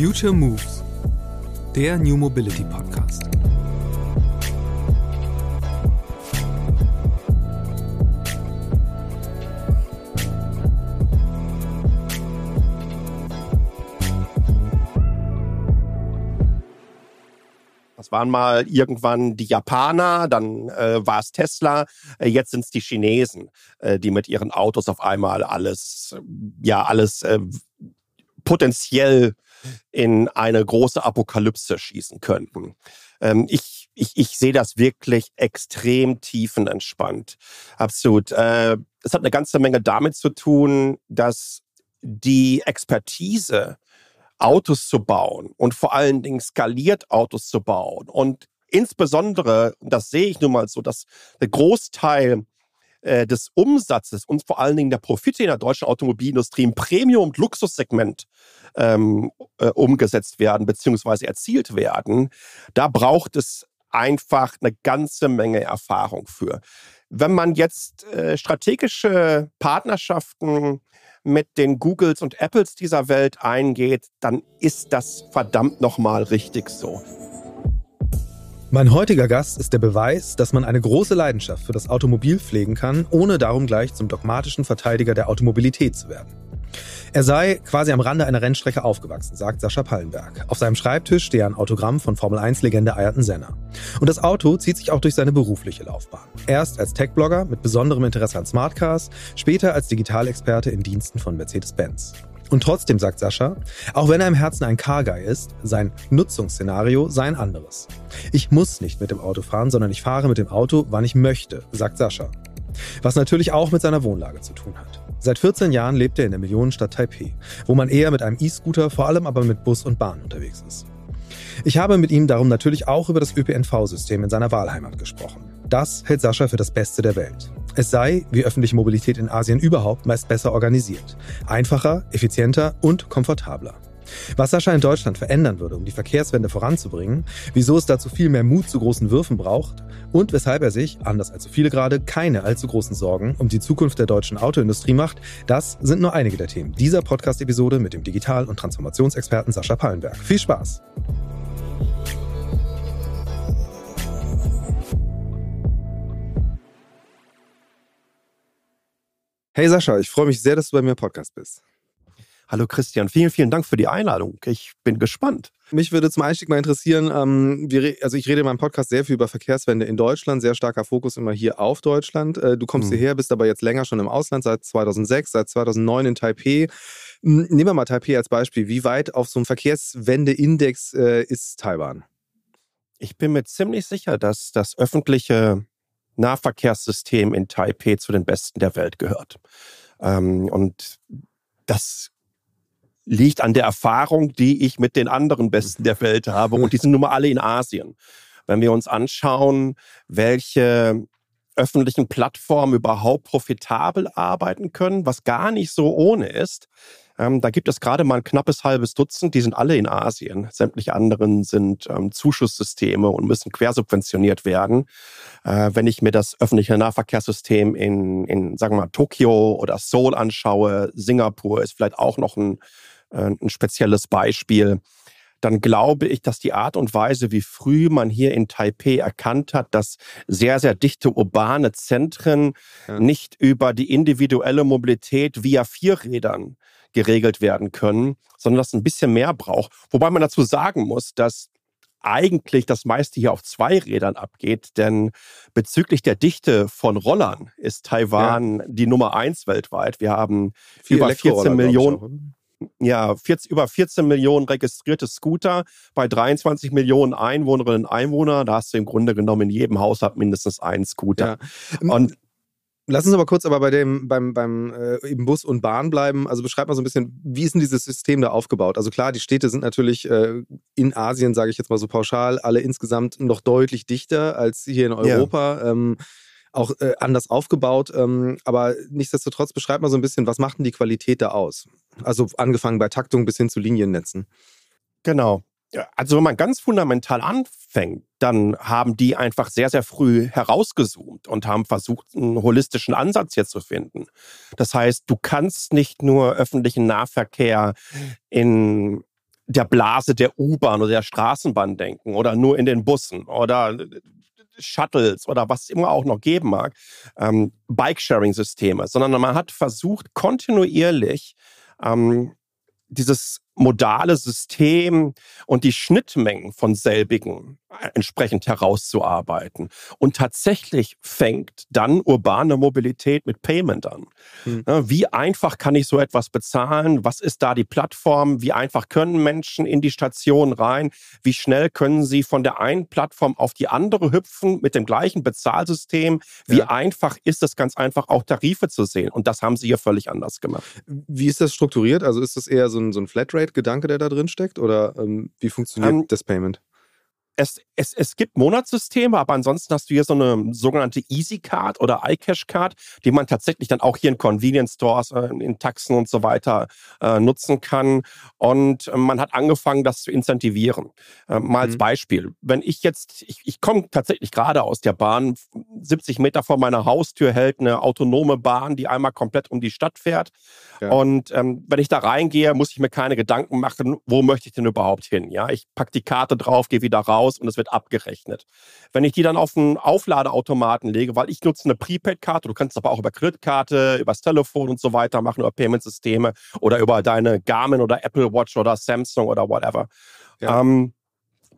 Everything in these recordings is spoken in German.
Future Moves, der New Mobility Podcast. Das waren mal irgendwann die Japaner, dann äh, war es Tesla, äh, jetzt sind es die Chinesen, äh, die mit ihren Autos auf einmal alles, ja, alles äh, potenziell in eine große Apokalypse schießen könnten. Ähm, ich, ich, ich sehe das wirklich extrem tiefenentspannt. Absolut. Äh, es hat eine ganze Menge damit zu tun, dass die Expertise Autos zu bauen und vor allen Dingen skaliert Autos zu bauen. Und insbesondere, das sehe ich nun mal so, dass der Großteil äh, des Umsatzes und vor allen Dingen der Profite in der deutschen Automobilindustrie im Premium- und Luxussegment ähm, äh, umgesetzt werden bzw. erzielt werden, da braucht es einfach eine ganze Menge Erfahrung für. Wenn man jetzt äh, strategische Partnerschaften mit den Googles und Apples dieser Welt eingeht, dann ist das verdammt nochmal richtig so. Mein heutiger Gast ist der Beweis, dass man eine große Leidenschaft für das Automobil pflegen kann, ohne darum gleich zum dogmatischen Verteidiger der Automobilität zu werden. Er sei quasi am Rande einer Rennstrecke aufgewachsen, sagt Sascha Pallenberg. Auf seinem Schreibtisch stehe ein Autogramm von Formel-1-Legende Ayrton Senna. Und das Auto zieht sich auch durch seine berufliche Laufbahn. Erst als Tech-Blogger mit besonderem Interesse an Smartcars, später als Digitalexperte in Diensten von Mercedes-Benz. Und trotzdem sagt Sascha, auch wenn er im Herzen ein Car-Guy ist, sein Nutzungsszenario sei ein anderes. Ich muss nicht mit dem Auto fahren, sondern ich fahre mit dem Auto, wann ich möchte, sagt Sascha. Was natürlich auch mit seiner Wohnlage zu tun hat. Seit 14 Jahren lebt er in der Millionenstadt Taipei, wo man eher mit einem E-Scooter, vor allem aber mit Bus und Bahn unterwegs ist. Ich habe mit ihm darum natürlich auch über das ÖPNV-System in seiner Wahlheimat gesprochen. Das hält Sascha für das Beste der Welt. Es sei, wie öffentliche Mobilität in Asien überhaupt, meist besser organisiert. Einfacher, effizienter und komfortabler. Was Sascha in Deutschland verändern würde, um die Verkehrswende voranzubringen, wieso es dazu viel mehr Mut zu großen Würfen braucht und weshalb er sich, anders als so viele gerade, keine allzu großen Sorgen um die Zukunft der deutschen Autoindustrie macht, das sind nur einige der Themen dieser Podcast-Episode mit dem Digital- und Transformationsexperten Sascha Pallenberg. Viel Spaß! Hey Sascha, ich freue mich sehr, dass du bei mir im Podcast bist. Hallo Christian, vielen, vielen Dank für die Einladung. Ich bin gespannt. Mich würde zum Einstieg mal interessieren, ähm, wir, also ich rede in meinem Podcast sehr viel über Verkehrswende in Deutschland, sehr starker Fokus immer hier auf Deutschland. Äh, du kommst hm. hierher, bist aber jetzt länger schon im Ausland, seit 2006, seit 2009 in Taipei. Hm, nehmen wir mal Taipei als Beispiel. Wie weit auf so einem Verkehrswende-Index äh, ist Taiwan? Ich bin mir ziemlich sicher, dass das öffentliche Nahverkehrssystem in Taipei zu den besten der Welt gehört. Ähm, und das liegt an der Erfahrung, die ich mit den anderen Besten der Welt habe. Und die sind nun mal alle in Asien. Wenn wir uns anschauen, welche öffentlichen Plattformen überhaupt profitabel arbeiten können, was gar nicht so ohne ist. Ähm, da gibt es gerade mal ein knappes halbes Dutzend, die sind alle in Asien. Sämtliche anderen sind ähm, Zuschusssysteme und müssen quersubventioniert werden. Äh, wenn ich mir das öffentliche Nahverkehrssystem in, in, sagen wir mal, Tokio oder Seoul anschaue, Singapur ist vielleicht auch noch ein äh, ein spezielles Beispiel, dann glaube ich, dass die Art und Weise, wie früh man hier in Taipei erkannt hat, dass sehr, sehr dichte urbane Zentren ja. nicht über die individuelle Mobilität via Vierrädern geregelt werden können, sondern dass es ein bisschen mehr braucht. Wobei man dazu sagen muss, dass eigentlich das meiste hier auf zwei Rädern abgeht, denn bezüglich der Dichte von Rollern ist Taiwan ja. die Nummer eins weltweit. Wir haben Viel über 14 Millionen ja, 40, über 14 Millionen registrierte Scooter bei 23 Millionen Einwohnerinnen und Einwohnern. Da hast du im Grunde genommen in jedem Haushalt mindestens einen Scooter. Ja. Und Lass uns aber kurz aber bei dem, beim, beim äh, eben Bus und Bahn bleiben. Also beschreib mal so ein bisschen, wie ist denn dieses System da aufgebaut? Also klar, die Städte sind natürlich äh, in Asien, sage ich jetzt mal so pauschal, alle insgesamt noch deutlich dichter als hier in Europa. Ja. Ähm, auch äh, anders aufgebaut. Ähm, aber nichtsdestotrotz beschreibt mal so ein bisschen, was macht denn die Qualität da aus? Also angefangen bei Taktung bis hin zu Liniennetzen. Genau. Also wenn man ganz fundamental anfängt, dann haben die einfach sehr, sehr früh herausgezoomt und haben versucht, einen holistischen Ansatz hier zu finden. Das heißt, du kannst nicht nur öffentlichen Nahverkehr in der Blase der U-Bahn oder der Straßenbahn denken oder nur in den Bussen oder Shuttles oder was es immer auch noch geben mag, ähm, Bike-Sharing-Systeme, sondern man hat versucht, kontinuierlich ähm, dieses modale System und die Schnittmengen von selbigen entsprechend herauszuarbeiten. Und tatsächlich fängt dann urbane Mobilität mit Payment an. Hm. Wie einfach kann ich so etwas bezahlen? Was ist da die Plattform? Wie einfach können Menschen in die Station rein? Wie schnell können sie von der einen Plattform auf die andere hüpfen mit dem gleichen Bezahlsystem? Wie ja. einfach ist es ganz einfach auch Tarife zu sehen? Und das haben sie hier völlig anders gemacht. Wie ist das strukturiert? Also ist das eher so ein, so ein Flatrate-Gedanke, der da drin steckt? Oder ähm, wie funktioniert ähm, das Payment? Es, es, es gibt Monatssysteme, aber ansonsten hast du hier so eine sogenannte Easy Card oder iCash Card, die man tatsächlich dann auch hier in Convenience Stores, äh, in Taxen und so weiter äh, nutzen kann. Und äh, man hat angefangen, das zu incentivieren. Äh, mal als mhm. Beispiel. Wenn ich jetzt, ich, ich komme tatsächlich gerade aus der Bahn, 70 Meter vor meiner Haustür hält eine autonome Bahn, die einmal komplett um die Stadt fährt. Ja. Und ähm, wenn ich da reingehe, muss ich mir keine Gedanken machen, wo möchte ich denn überhaupt hin? Ja, ich packe die Karte drauf, gehe wieder raus und es wird abgerechnet. Wenn ich die dann auf einen Aufladeautomaten lege, weil ich nutze eine Prepaid-Karte, du kannst es aber auch über Kreditkarte, übers Telefon und so weiter machen, über Payment-Systeme oder über deine Garmin oder Apple Watch oder Samsung oder whatever. Ja. Ähm,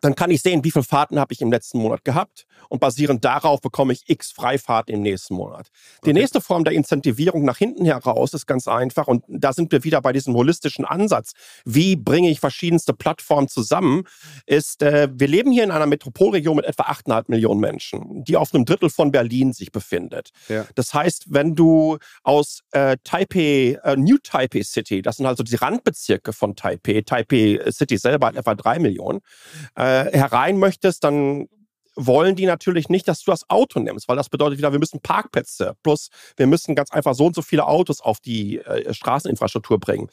dann kann ich sehen, wie viele Fahrten habe ich im letzten Monat gehabt und basierend darauf bekomme ich x Freifahrten im nächsten Monat. Die okay. nächste Form der Incentivierung nach hinten heraus ist ganz einfach und da sind wir wieder bei diesem holistischen Ansatz. Wie bringe ich verschiedenste Plattformen zusammen? Ist, äh, wir leben hier in einer Metropolregion mit etwa 8,5 Millionen Menschen, die auf einem Drittel von Berlin sich befindet. Ja. Das heißt, wenn du aus äh, Taipei, äh, New Taipei City, das sind also die Randbezirke von Taipei, Taipei City selber hat etwa drei Millionen, äh, äh, herein möchtest, dann wollen die natürlich nicht, dass du das Auto nimmst, weil das bedeutet wieder, wir müssen Parkplätze plus wir müssen ganz einfach so und so viele Autos auf die äh, Straßeninfrastruktur bringen.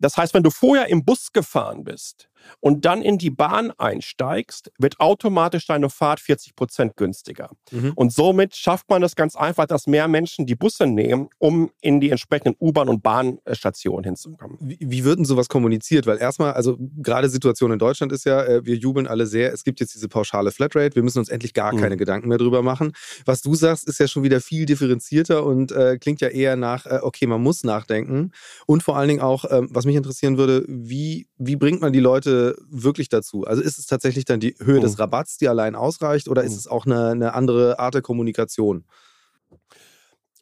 Das heißt, wenn du vorher im Bus gefahren bist, und dann in die Bahn einsteigst, wird automatisch deine Fahrt 40 Prozent günstiger. Mhm. Und somit schafft man es ganz einfach, dass mehr Menschen die Busse nehmen, um in die entsprechenden U-Bahn- und Bahnstationen hinzukommen. Wie, wie wird denn sowas kommuniziert? Weil erstmal, also gerade Situation in Deutschland ist ja, äh, wir jubeln alle sehr, es gibt jetzt diese pauschale Flatrate, wir müssen uns endlich gar mhm. keine Gedanken mehr drüber machen. Was du sagst, ist ja schon wieder viel differenzierter und äh, klingt ja eher nach, äh, okay, man muss nachdenken. Und vor allen Dingen auch, äh, was mich interessieren würde, wie, wie bringt man die Leute Leute wirklich dazu? Also ist es tatsächlich dann die Höhe oh. des Rabatts, die allein ausreicht, oder oh. ist es auch eine, eine andere Art der Kommunikation?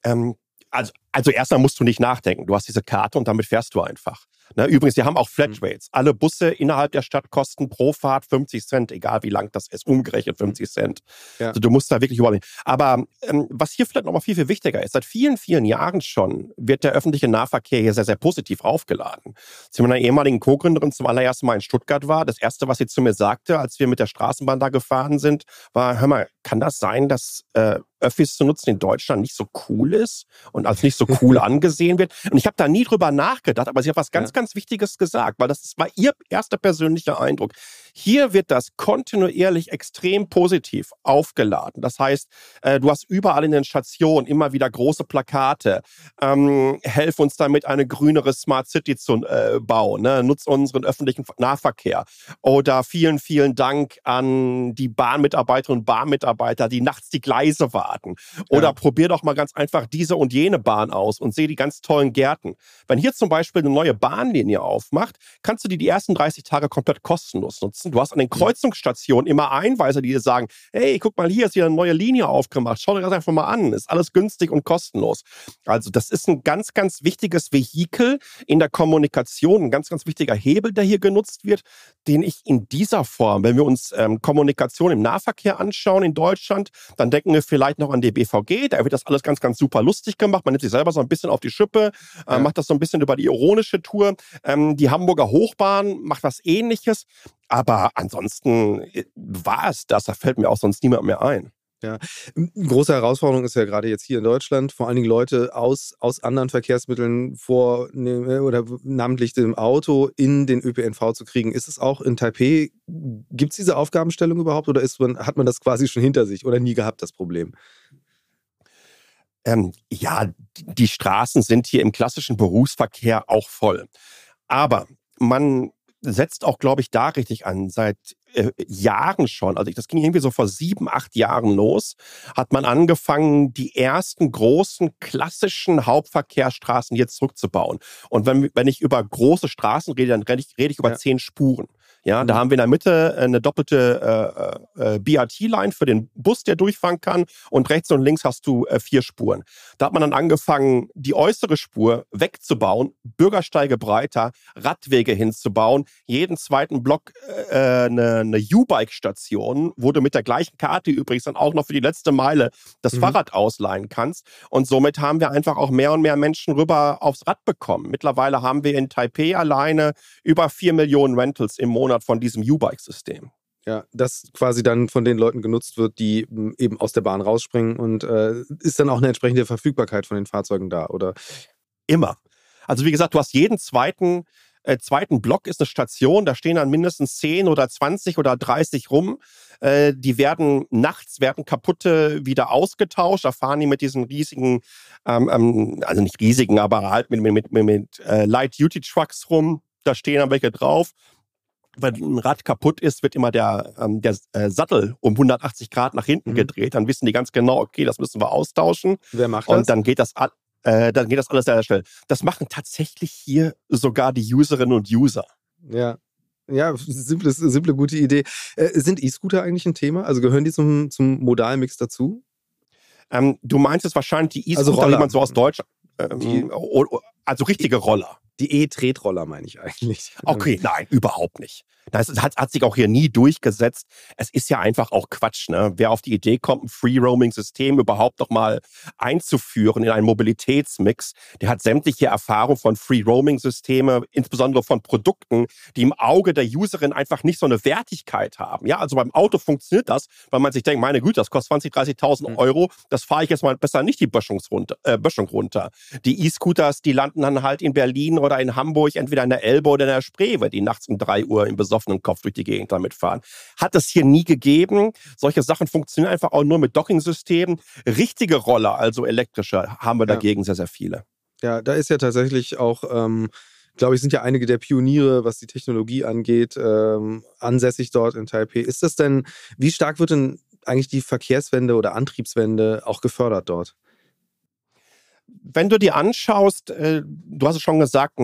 Ähm, also, also erstmal musst du nicht nachdenken. Du hast diese Karte und damit fährst du einfach. Ne, übrigens, wir haben auch Flatrates. Mhm. Alle Busse innerhalb der Stadt kosten pro Fahrt 50 Cent, egal wie lang das ist, umgerechnet 50 Cent. Ja. Also du musst da wirklich überlegen. Aber ähm, was hier vielleicht nochmal viel, viel wichtiger ist, seit vielen, vielen Jahren schon wird der öffentliche Nahverkehr hier sehr, sehr positiv aufgeladen. Als ich mit einer ehemaligen Co-Gründerin zum allerersten Mal in Stuttgart war, das erste, was sie zu mir sagte, als wir mit der Straßenbahn da gefahren sind, war, hör mal, kann das sein, dass äh, Öffis zu nutzen in Deutschland nicht so cool ist und als nicht so cool angesehen wird. Und ich habe da nie drüber nachgedacht, aber sie hat was ganz, ja. ganz Wichtiges gesagt, weil das war ihr erster persönlicher Eindruck. Hier wird das kontinuierlich extrem positiv aufgeladen. Das heißt, äh, du hast überall in den Stationen immer wieder große Plakate. Ähm, helf uns damit, eine grünere Smart City zu äh, bauen. Ne? Nutz unseren öffentlichen Nahverkehr. Oder vielen, vielen Dank an die Bahnmitarbeiterinnen und Bahnmitarbeiter, die nachts die Gleise warten. Oder ja. probier doch mal ganz einfach diese und jene Bahn aus und sehe die ganz tollen Gärten. Wenn hier zum Beispiel eine neue Bahnlinie aufmacht, kannst du die die ersten 30 Tage komplett kostenlos nutzen nutzen. Du hast an den Kreuzungsstationen immer Einweiser, die dir sagen, hey, guck mal, hier ist hier eine neue Linie aufgemacht. Schau dir das einfach mal an. Ist alles günstig und kostenlos. Also das ist ein ganz, ganz wichtiges Vehikel in der Kommunikation, ein ganz, ganz wichtiger Hebel, der hier genutzt wird, den ich in dieser Form, wenn wir uns ähm, Kommunikation im Nahverkehr anschauen in Deutschland, dann denken wir vielleicht noch an die BVG. Da wird das alles ganz, ganz super lustig gemacht. Man nimmt sich selber so ein bisschen auf die Schippe, äh, ja. macht das so ein bisschen über die ironische Tour. Ähm, die Hamburger Hochbahn macht was ähnliches. Aber ansonsten äh, war es das. Da fällt mir auch sonst niemand mehr ein. Ja, große Herausforderung ist ja gerade jetzt hier in Deutschland, vor allen Dingen Leute aus, aus anderen Verkehrsmitteln vor ne, oder namentlich dem Auto in den ÖPNV zu kriegen. Ist es auch in Taipei, gibt es diese Aufgabenstellung überhaupt oder ist man, hat man das quasi schon hinter sich oder nie gehabt, das Problem? Ähm, ja, die Straßen sind hier im klassischen Berufsverkehr auch voll. Aber man setzt auch, glaube ich, da richtig an. Seit äh, Jahren schon, also das ging irgendwie so vor sieben, acht Jahren los, hat man angefangen, die ersten großen klassischen Hauptverkehrsstraßen jetzt zurückzubauen. Und wenn, wenn ich über große Straßen rede, dann rede ich, rede ich über ja. zehn Spuren. Ja, mhm. da haben wir in der Mitte eine doppelte äh, äh, BRT-Line für den Bus, der durchfahren kann. Und rechts und links hast du äh, vier Spuren. Da hat man dann angefangen, die äußere Spur wegzubauen, Bürgersteige breiter, Radwege hinzubauen. Jeden zweiten Block äh, eine, eine U-Bike-Station, wo du mit der gleichen Karte übrigens dann auch noch für die letzte Meile das mhm. Fahrrad ausleihen kannst. Und somit haben wir einfach auch mehr und mehr Menschen rüber aufs Rad bekommen. Mittlerweile haben wir in Taipei alleine über vier Millionen Rentals im Monat Monat von diesem U-Bike-System. Ja, das quasi dann von den Leuten genutzt wird, die eben aus der Bahn rausspringen und äh, ist dann auch eine entsprechende Verfügbarkeit von den Fahrzeugen da, oder? Immer. Also wie gesagt, du hast jeden zweiten äh, zweiten Block ist eine Station, da stehen dann mindestens 10 oder 20 oder 30 rum. Äh, die werden nachts, werden kaputte wieder ausgetauscht. Da fahren die mit diesen riesigen, ähm, ähm, also nicht riesigen, aber halt mit, mit, mit, mit äh, Light-Duty-Trucks rum. Da stehen dann welche drauf wenn ein Rad kaputt ist, wird immer der, ähm, der äh, Sattel um 180 Grad nach hinten mhm. gedreht. Dann wissen die ganz genau, okay, das müssen wir austauschen. Wer macht das? Und dann geht das, äh, dann geht das alles sehr schnell. Das machen tatsächlich hier sogar die Userinnen und User. Ja. Ja, simple, simple gute Idee. Äh, sind E-Scooter eigentlich ein Thema? Also gehören die zum, zum Modalmix dazu? Ähm, du meinst es wahrscheinlich die E-Scooter, also wie man so aus Deutschland. Ähm, also richtige Roller. Die E-Tretroller meine ich eigentlich. Okay, nein, überhaupt nicht. Das hat, hat, sich auch hier nie durchgesetzt. Es ist ja einfach auch Quatsch. Ne? Wer auf die Idee kommt, ein Free-Roaming-System überhaupt noch mal einzuführen in einen Mobilitätsmix, der hat sämtliche Erfahrung von Free-Roaming-Systeme, insbesondere von Produkten, die im Auge der Userin einfach nicht so eine Wertigkeit haben. Ja, also beim Auto funktioniert das, weil man sich denkt, meine Güte, das kostet 20, 30.000 mhm. Euro, das fahre ich jetzt mal besser nicht die Böschung runter. Äh, Böschung runter. Die E-Scooters, die landen dann halt in Berlin oder in Hamburg, entweder in der Elbe oder in der Spree, weil die nachts um drei Uhr im besoffenen Kopf durch die Gegend damit fahren. Hat es hier nie gegeben. Solche Sachen funktionieren einfach auch nur mit Docking-Systemen. Richtige Roller, also elektrische, haben wir ja. dagegen sehr, sehr viele. Ja, da ist ja tatsächlich auch, ähm, glaube ich, sind ja einige der Pioniere, was die Technologie angeht, ähm, ansässig dort in Taipei. Ist das denn, wie stark wird denn eigentlich die Verkehrswende oder Antriebswende auch gefördert dort? Wenn du dir anschaust, äh, du hast es schon gesagt,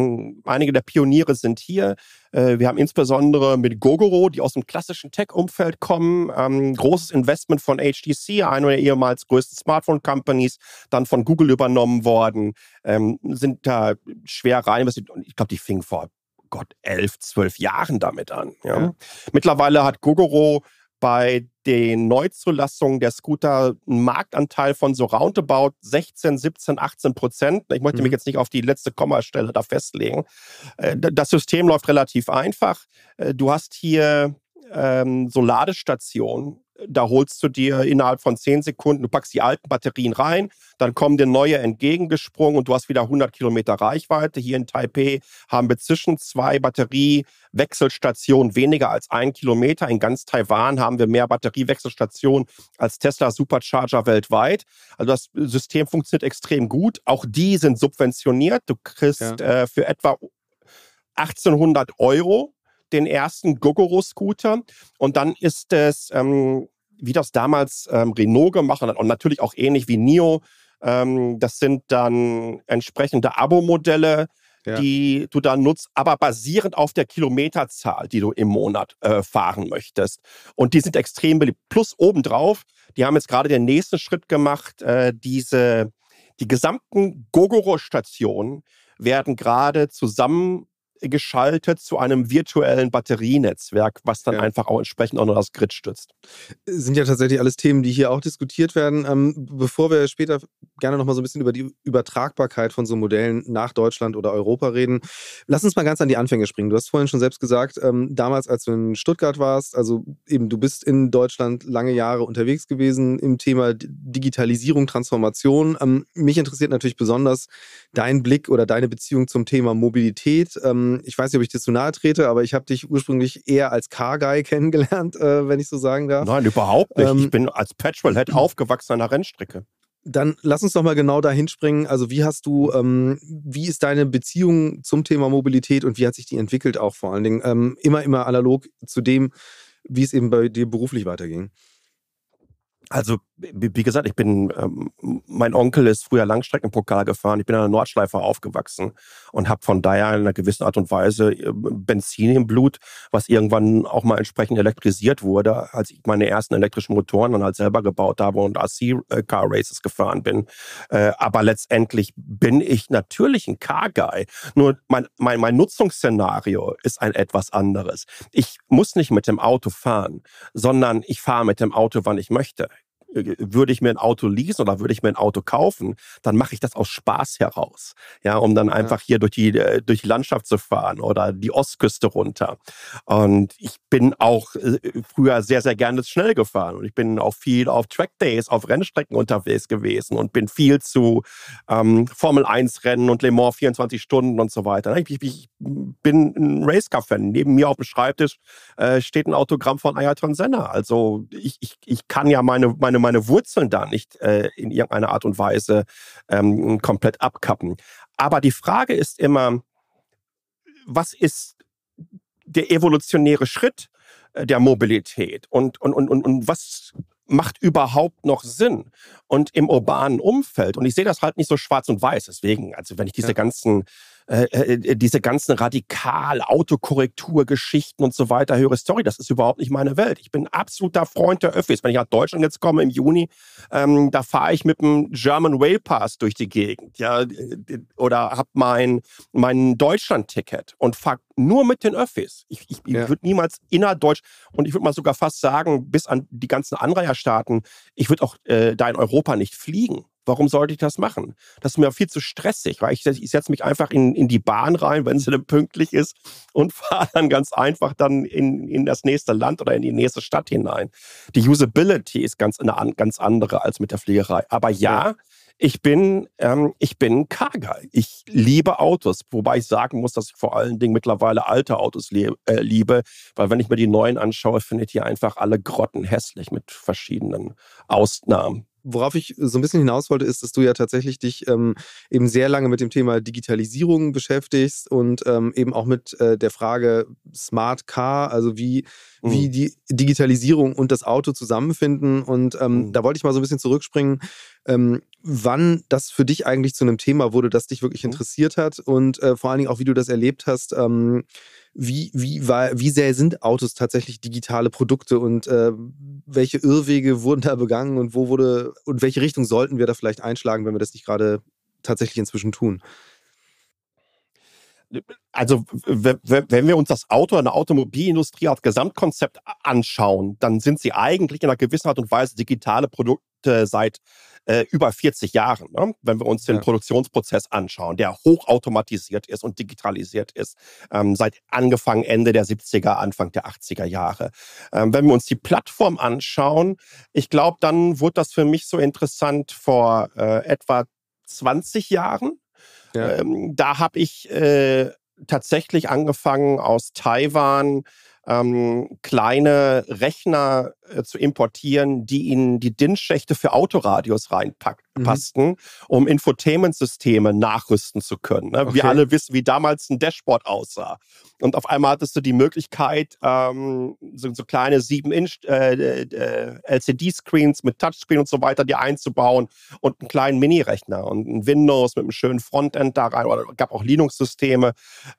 einige der Pioniere sind hier. Äh, wir haben insbesondere mit Gogoro, die aus dem klassischen Tech-Umfeld kommen, ähm, großes Investment von HTC, einer der ehemals größten Smartphone-Companies, dann von Google übernommen worden, ähm, sind da schwer rein. Ich glaube, die fing vor Gott, elf, zwölf Jahren damit an. Ja. ja. Mittlerweile hat Gogoro bei den Neuzulassungen der Scooter einen Marktanteil von so roundabout 16, 17, 18 Prozent. Ich möchte mhm. mich jetzt nicht auf die letzte Kommastelle da festlegen. Äh, das System läuft relativ einfach. Äh, du hast hier ähm, so Ladestationen, da holst du dir innerhalb von 10 Sekunden, du packst die alten Batterien rein, dann kommen dir neue entgegengesprungen und du hast wieder 100 Kilometer Reichweite. Hier in Taipei haben wir zwischen zwei Batteriewechselstationen weniger als ein Kilometer. In ganz Taiwan haben wir mehr Batteriewechselstationen als Tesla Supercharger weltweit. Also das System funktioniert extrem gut. Auch die sind subventioniert. Du kriegst ja. äh, für etwa 1800 Euro den ersten Gogoro-Scooter. Und dann ist es, ähm, wie das damals ähm, Renault gemacht hat und natürlich auch ähnlich wie NIO, ähm, das sind dann entsprechende Abo-Modelle, ja. die du dann nutzt, aber basierend auf der Kilometerzahl, die du im Monat äh, fahren möchtest. Und die sind extrem beliebt. Plus obendrauf, die haben jetzt gerade den nächsten Schritt gemacht, äh, diese, die gesamten Gogoro-Stationen werden gerade zusammen geschaltet zu einem virtuellen Batterienetzwerk, was dann ja. einfach auch entsprechend auch noch das Grid stützt. Sind ja tatsächlich alles Themen, die hier auch diskutiert werden. Ähm, bevor wir später gerne noch mal so ein bisschen über die Übertragbarkeit von so Modellen nach Deutschland oder Europa reden, lass uns mal ganz an die Anfänge springen. Du hast vorhin schon selbst gesagt, ähm, damals, als du in Stuttgart warst, also eben du bist in Deutschland lange Jahre unterwegs gewesen im Thema Digitalisierung, Transformation. Ähm, mich interessiert natürlich besonders dein Blick oder deine Beziehung zum Thema Mobilität. Ähm, ich weiß nicht, ob ich dir zu nahe trete, aber ich habe dich ursprünglich eher als Car-Guy kennengelernt, äh, wenn ich so sagen darf. Nein, überhaupt nicht. Ähm, ich bin als Petrolhead aufgewachsen an der Rennstrecke. Dann lass uns doch mal genau dahin springen. Also wie hast du, ähm, wie ist deine Beziehung zum Thema Mobilität und wie hat sich die entwickelt auch vor allen Dingen? Ähm, immer, immer analog zu dem, wie es eben bei dir beruflich weiterging. Also, wie gesagt, ich bin, ähm, mein Onkel ist früher Langstreckenpokal gefahren. Ich bin an der Nordschleife aufgewachsen und habe von daher in einer gewissen Art und Weise äh, Benzin im Blut, was irgendwann auch mal entsprechend elektrisiert wurde, als ich meine ersten elektrischen Motoren dann halt selber gebaut habe und RC-Car Races gefahren bin. Äh, aber letztendlich bin ich natürlich ein Car-Guy. Nur mein, mein, mein Nutzungsszenario ist ein etwas anderes. Ich muss nicht mit dem Auto fahren, sondern ich fahre mit dem Auto, wann ich möchte würde ich mir ein Auto leasen oder würde ich mir ein Auto kaufen, dann mache ich das aus Spaß heraus. Ja, um dann einfach hier durch die, äh, durch die Landschaft zu fahren oder die Ostküste runter. Und ich bin auch äh, früher sehr, sehr gerne schnell gefahren und ich bin auch viel auf Trackdays, auf Rennstrecken unterwegs gewesen und bin viel zu ähm, Formel 1 Rennen und Le Mans 24 Stunden und so weiter. Ich, ich bin ein Racecar-Fan. Neben mir auf dem Schreibtisch äh, steht ein Autogramm von Ayrton Senna. Also ich, ich, ich kann ja meine, meine meine Wurzeln da nicht äh, in irgendeiner Art und Weise ähm, komplett abkappen. Aber die Frage ist immer, was ist der evolutionäre Schritt äh, der Mobilität und, und, und, und, und was macht überhaupt noch Sinn? Und im urbanen Umfeld, und ich sehe das halt nicht so schwarz und weiß, deswegen, also wenn ich diese ja. ganzen äh, äh, diese ganzen radikal Autokorrekturgeschichten und so weiter höre, sorry, das ist überhaupt nicht meine Welt. Ich bin absoluter Freund der Öffis. Wenn ich nach Deutschland jetzt komme im Juni, ähm, da fahre ich mit dem German Rail Pass durch die Gegend, ja, oder habe mein mein Deutschland-Ticket und fahre nur mit den Öffis. Ich, ich, ja. ich würde niemals innerdeutsch und ich würde mal sogar fast sagen, bis an die ganzen Anreiherstaaten, ich würde auch äh, da in Europa nicht fliegen. Warum sollte ich das machen? Das ist mir viel zu stressig, weil ich, ich setze mich einfach in, in die Bahn rein, wenn sie dann pünktlich ist und fahre dann ganz einfach dann in, in das nächste Land oder in die nächste Stadt hinein. Die Usability ist ganz eine ganz andere als mit der Fliegerei. Aber ja, ja. ich bin ähm, ich bin Carguy. Ich liebe Autos, wobei ich sagen muss, dass ich vor allen Dingen mittlerweile alte Autos lieb, äh, liebe, weil wenn ich mir die neuen anschaue, finde ich die einfach alle grottenhässlich mit verschiedenen Ausnahmen worauf ich so ein bisschen hinaus wollte, ist, dass du ja tatsächlich dich ähm, eben sehr lange mit dem Thema Digitalisierung beschäftigst und ähm, eben auch mit äh, der Frage Smart Car, also wie, mhm. wie die Digitalisierung und das Auto zusammenfinden. Und ähm, mhm. da wollte ich mal so ein bisschen zurückspringen, ähm, wann das für dich eigentlich zu einem Thema wurde, das dich wirklich mhm. interessiert hat und äh, vor allen Dingen auch, wie du das erlebt hast ähm, wie, wie, war, wie sehr sind Autos tatsächlich digitale Produkte und äh, welche Irrwege wurden da begangen und wo wurde und welche Richtung sollten wir da vielleicht einschlagen, wenn wir das nicht gerade tatsächlich inzwischen tun? Also, wenn wir uns das Auto, eine Automobilindustrie als Gesamtkonzept anschauen, dann sind sie eigentlich in einer gewissen Art und Weise digitale Produkte seit äh, über 40 Jahren, ne? wenn wir uns den ja. Produktionsprozess anschauen, der hochautomatisiert ist und digitalisiert ist, ähm, seit angefangen Ende der 70er, Anfang der 80er Jahre. Ähm, wenn wir uns die Plattform anschauen, ich glaube, dann wurde das für mich so interessant vor äh, etwa 20 Jahren. Ja. Ähm, da habe ich äh, tatsächlich angefangen aus Taiwan ähm, kleine Rechner zu importieren, die in die DIN-Schächte für Autoradios reinpassten, mhm. um Infotainment-Systeme nachrüsten zu können. Ne? Okay. Wir alle wissen, wie damals ein Dashboard aussah. Und auf einmal hattest du die Möglichkeit, ähm, so, so, kleine 7-Inch äh, äh, LCD-Screens mit Touchscreen und so weiter dir einzubauen und einen kleinen Mini-Rechner und ein Windows mit einem schönen Frontend da rein. Oder gab auch Linux-Systeme.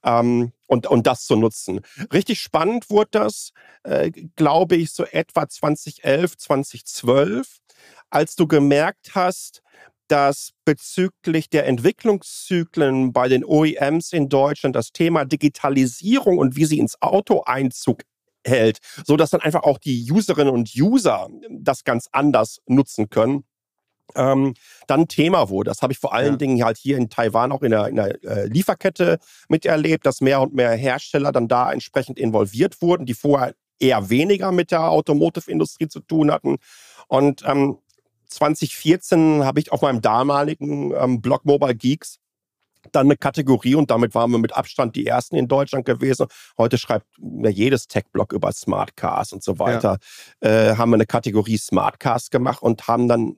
Ähm, und, und das zu nutzen. Richtig spannend wurde das, äh, glaube ich, so etwa 2011, 2012, als du gemerkt hast, dass bezüglich der Entwicklungszyklen bei den OEMs in Deutschland das Thema Digitalisierung und wie sie ins Auto Einzug hält, so dass dann einfach auch die Userinnen und User das ganz anders nutzen können ähm, dann Thema wurde. Das habe ich vor allen ja. Dingen halt hier in Taiwan auch in der, in der äh, Lieferkette miterlebt, dass mehr und mehr Hersteller dann da entsprechend involviert wurden, die vorher eher weniger mit der Automotive-Industrie zu tun hatten. Und ähm, 2014 habe ich auf meinem damaligen ähm, Blog Mobile Geeks dann eine Kategorie und damit waren wir mit Abstand die ersten in Deutschland gewesen. Heute schreibt ja jedes Tech-Blog über Smart Cars und so weiter. Ja. Äh, haben wir eine Kategorie Smart Cars gemacht und haben dann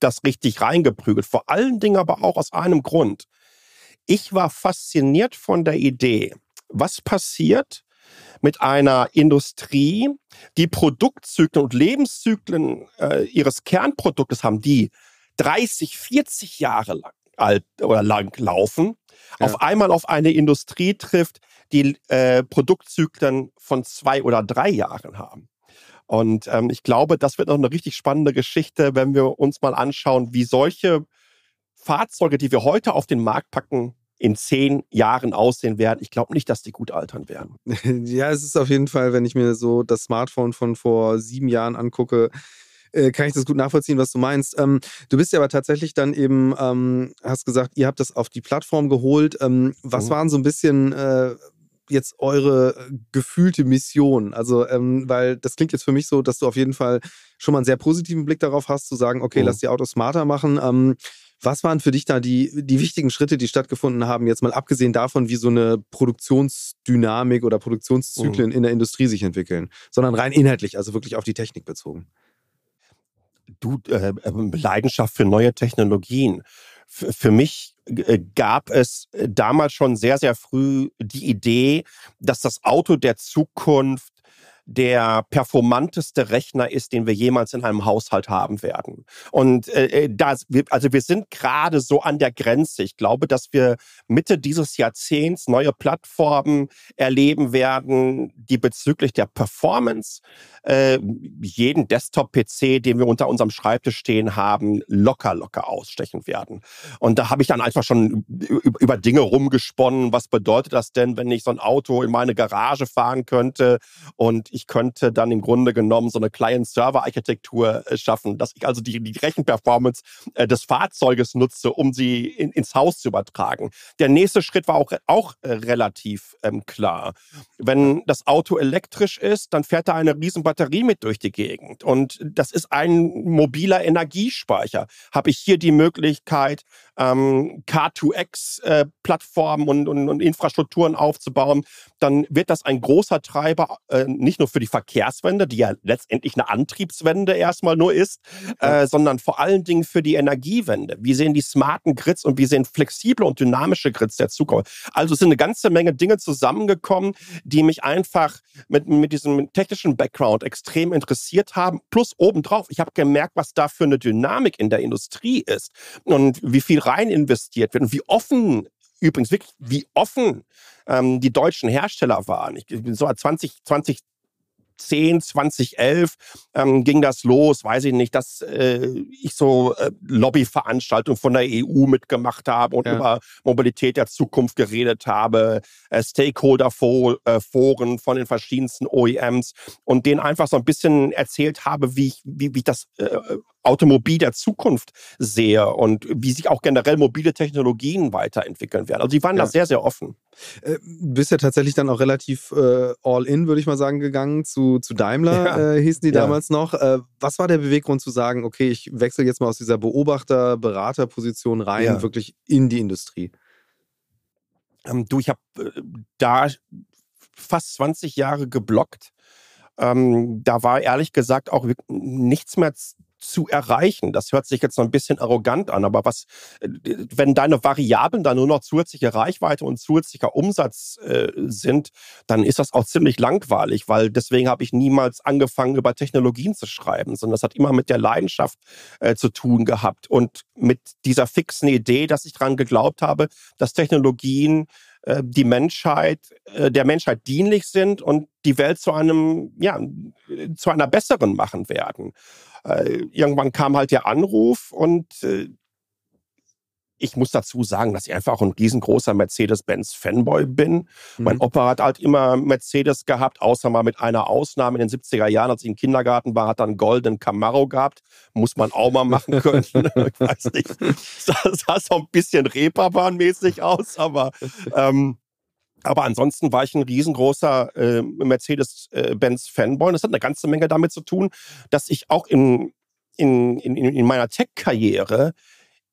das richtig reingeprügelt. Vor allen Dingen aber auch aus einem Grund. Ich war fasziniert von der Idee, was passiert mit einer Industrie, die Produktzyklen und Lebenszyklen äh, ihres Kernproduktes haben, die 30, 40 Jahre lang alt oder lang laufen, ja. auf einmal auf eine Industrie trifft, die äh, Produktzyklen von zwei oder drei Jahren haben. Und ähm, ich glaube, das wird noch eine richtig spannende Geschichte, wenn wir uns mal anschauen, wie solche Fahrzeuge, die wir heute auf den Markt packen, in zehn Jahren aussehen werden. Ich glaube nicht, dass die gut altern werden. Ja, es ist auf jeden Fall, wenn ich mir so das Smartphone von vor sieben Jahren angucke, äh, kann ich das gut nachvollziehen, was du meinst. Ähm, du bist ja aber tatsächlich dann eben, ähm, hast gesagt, ihr habt das auf die Plattform geholt. Ähm, was mhm. waren so ein bisschen äh, jetzt eure gefühlte Mission? Also, ähm, weil das klingt jetzt für mich so, dass du auf jeden Fall schon mal einen sehr positiven Blick darauf hast, zu sagen, okay, mhm. lass die Autos smarter machen. Was waren für dich da die, die wichtigen Schritte, die stattgefunden haben, jetzt mal abgesehen davon, wie so eine Produktionsdynamik oder Produktionszyklen mhm. in der Industrie sich entwickeln, sondern rein inhaltlich, also wirklich auf die Technik bezogen? Du, äh, ähm, Leidenschaft für neue Technologien. F für mich äh, gab es äh, damals schon sehr, sehr früh die Idee, dass das Auto der Zukunft der performanteste Rechner ist, den wir jemals in einem Haushalt haben werden. Und äh, äh das, also wir sind gerade so an der Grenze. Ich glaube, dass wir Mitte dieses Jahrzehnts neue Plattformen erleben werden, die bezüglich der Performance äh, jeden Desktop-PC, den wir unter unserem Schreibtisch stehen haben, locker, locker ausstechen werden. Und da habe ich dann einfach schon über Dinge rumgesponnen. Was bedeutet das denn, wenn ich so ein Auto in meine Garage fahren könnte und ich könnte dann im Grunde genommen so eine Client-Server-Architektur äh, schaffen, dass ich also die, die Rechenperformance äh, des Fahrzeuges nutze, um sie in, ins Haus zu übertragen. Der nächste Schritt war auch, auch äh, relativ ähm, klar. Wenn das Auto elektrisch ist, dann fährt da eine riesen Batterie mit durch die Gegend. Und das ist ein mobiler Energiespeicher. Habe ich hier die Möglichkeit, ähm, K2X-Plattformen äh, und, und, und, Infrastrukturen aufzubauen, dann wird das ein großer Treiber, äh, nicht nur für die Verkehrswende, die ja letztendlich eine Antriebswende erstmal nur ist, äh, sondern vor allen Dingen für die Energiewende. Wie sehen die smarten Grids und wie sehen flexible und dynamische Grids der Zukunft? Also es sind eine ganze Menge Dinge zusammengekommen, die mich einfach mit, mit diesem technischen Background extrem interessiert haben. Plus obendrauf, ich habe gemerkt, was da für eine Dynamik in der Industrie ist und wie viel rein investiert wird und wie offen übrigens wirklich, wie offen ähm, die deutschen Hersteller waren. Ich bin so 20, 20 2010, 2011 ähm, ging das los, weiß ich nicht, dass äh, ich so äh, Lobbyveranstaltungen von der EU mitgemacht habe und ja. über Mobilität der Zukunft geredet habe, äh, Stakeholder-Foren von den verschiedensten OEMs und denen einfach so ein bisschen erzählt habe, wie ich, wie, wie ich das äh, Automobil der Zukunft sehe und wie sich auch generell mobile Technologien weiterentwickeln werden. Also die waren ja. da sehr, sehr offen. Äh, bist ja tatsächlich dann auch relativ äh, all in, würde ich mal sagen, gegangen zu, zu Daimler, ja. äh, hießen die ja. damals noch. Äh, was war der Beweggrund zu sagen, okay, ich wechsle jetzt mal aus dieser Beobachter-Berater-Position rein, ja. wirklich in die Industrie? Ähm, du, ich habe äh, da fast 20 Jahre geblockt. Ähm, da war ehrlich gesagt auch nichts mehr zu erreichen. Das hört sich jetzt so ein bisschen arrogant an, aber was, äh, wenn deine Variablen dann nur noch zusätzliche Reichweite und zusätzlicher Umsatz äh, sind, dann ist das auch ziemlich langweilig, weil deswegen habe ich niemals angefangen, über Technologien zu schreiben, sondern das hat immer mit der Leidenschaft äh, zu tun gehabt und mit dieser fixen Idee, dass ich daran geglaubt habe, dass Technologien die Menschheit, äh, der Menschheit dienlich sind und die Welt zu einem, ja, zu einer besseren machen werden. Äh, irgendwann kam halt der Anruf und äh, ich muss dazu sagen, dass ich einfach ein riesengroßer Mercedes-Benz-Fanboy bin. Mhm. Mein Opa hat halt immer Mercedes gehabt, außer mal mit einer Ausnahme in den 70er Jahren, als ich im Kindergarten war, hat er einen Golden Camaro gehabt. Muss man auch mal machen können. ich weiß nicht. Das sah so ein bisschen Reeperbahn-mäßig aus, aber ähm, aber ansonsten war ich ein riesengroßer äh, Mercedes-Benz-Fanboy. Und das hat eine ganze Menge damit zu tun, dass ich auch in, in, in, in meiner Tech-Karriere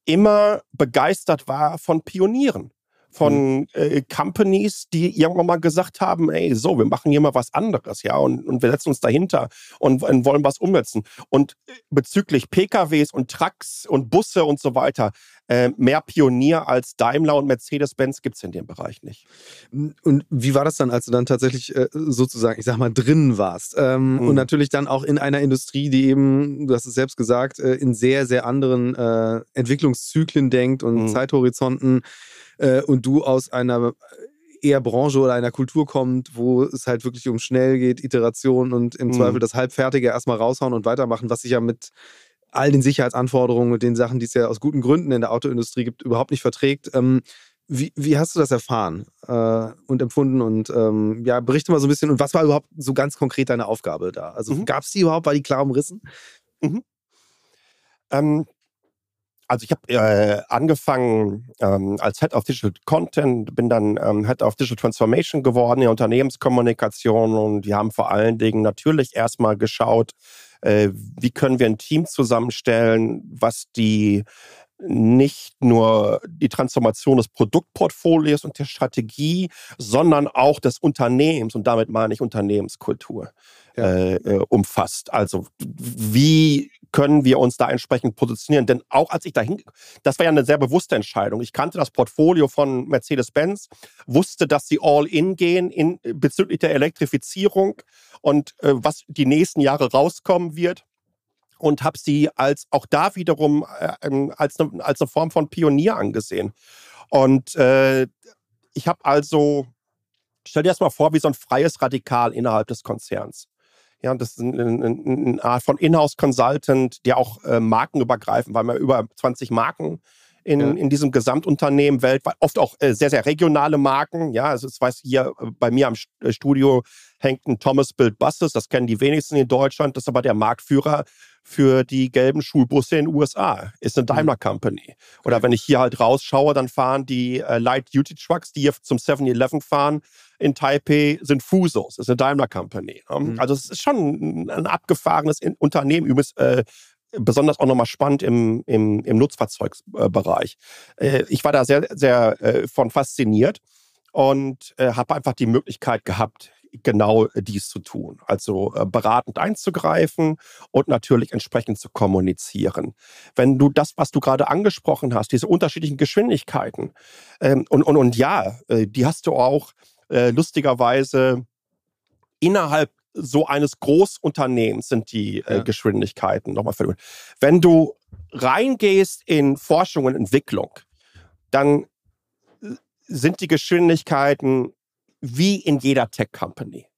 immer begeistert war von Pionieren von mhm. äh, Companies, die irgendwann mal gesagt haben, ey, so, wir machen hier mal was anderes, ja, und, und wir setzen uns dahinter und, und wollen was umsetzen. Und äh, bezüglich PKWs und Trucks und Busse und so weiter, äh, mehr Pionier als Daimler und Mercedes-Benz gibt es in dem Bereich nicht. Und wie war das dann, als du dann tatsächlich äh, sozusagen, ich sag mal, drin warst? Ähm, mhm. Und natürlich dann auch in einer Industrie, die eben, du hast es selbst gesagt, äh, in sehr, sehr anderen äh, Entwicklungszyklen denkt und mhm. Zeithorizonten äh, und du aus einer eher Branche oder einer Kultur kommt, wo es halt wirklich um schnell geht, Iteration und im mhm. Zweifel das Halbfertige erstmal raushauen und weitermachen, was sich ja mit all den Sicherheitsanforderungen und den Sachen, die es ja aus guten Gründen in der Autoindustrie gibt, überhaupt nicht verträgt. Ähm, wie, wie, hast du das erfahren äh, und empfunden? Und ähm, ja, berichte mal so ein bisschen. Und was war überhaupt so ganz konkret deine Aufgabe da? Also mhm. gab es die überhaupt? War die klar umrissen? Mhm. Ähm, also ich habe äh, angefangen ähm, als Head of Digital Content, bin dann ähm, Head of Digital Transformation geworden in Unternehmenskommunikation und wir haben vor allen Dingen natürlich erstmal geschaut, wie können wir ein Team zusammenstellen, was die nicht nur die Transformation des Produktportfolios und der Strategie, sondern auch des Unternehmens und damit meine ich Unternehmenskultur ja. äh, äh umfasst. Also wie können wir uns da entsprechend positionieren? Denn auch als ich dahin, das war ja eine sehr bewusste Entscheidung. Ich kannte das Portfolio von Mercedes-Benz, wusste, dass sie all in gehen in, bezüglich der Elektrifizierung und äh, was die nächsten Jahre rauskommen wird und habe sie als auch da wiederum äh, ähm, als, eine, als eine Form von Pionier angesehen. Und äh, ich habe also, stell dir das mal vor, wie so ein freies Radikal innerhalb des Konzerns. Ja, das ist eine, Art von Inhouse-Consultant, der auch äh, markenübergreifend, weil wir über 20 Marken in, ja. in diesem Gesamtunternehmen weltweit, oft auch äh, sehr, sehr regionale Marken. Ja, also ich weiß, hier äh, bei mir am äh, Studio hängt ein Thomas Build Buses, das kennen die wenigsten in Deutschland, das ist aber der Marktführer für die gelben Schulbusse in den USA. Ist eine mhm. Daimler Company. Oder wenn ich hier halt rausschaue, dann fahren die äh, Light Duty Trucks, die hier zum 7-Eleven fahren, in Taipei sind Fusos, ist eine Daimler Company. Ne? Mhm. Also es ist schon ein, ein abgefahrenes Unternehmen. Übrigens äh, besonders auch nochmal spannend im, im, im Nutzfahrzeugbereich. Äh, ich war da sehr, sehr äh, von fasziniert und äh, habe einfach die Möglichkeit gehabt, genau dies zu tun. Also beratend einzugreifen und natürlich entsprechend zu kommunizieren. Wenn du das, was du gerade angesprochen hast, diese unterschiedlichen Geschwindigkeiten, ähm, und, und, und ja, die hast du auch lustigerweise innerhalb so eines Großunternehmens sind die äh, ja. Geschwindigkeiten nochmal für. Wenn du reingehst in Forschung und Entwicklung, dann äh, sind die Geschwindigkeiten wie in jeder Tech-Company.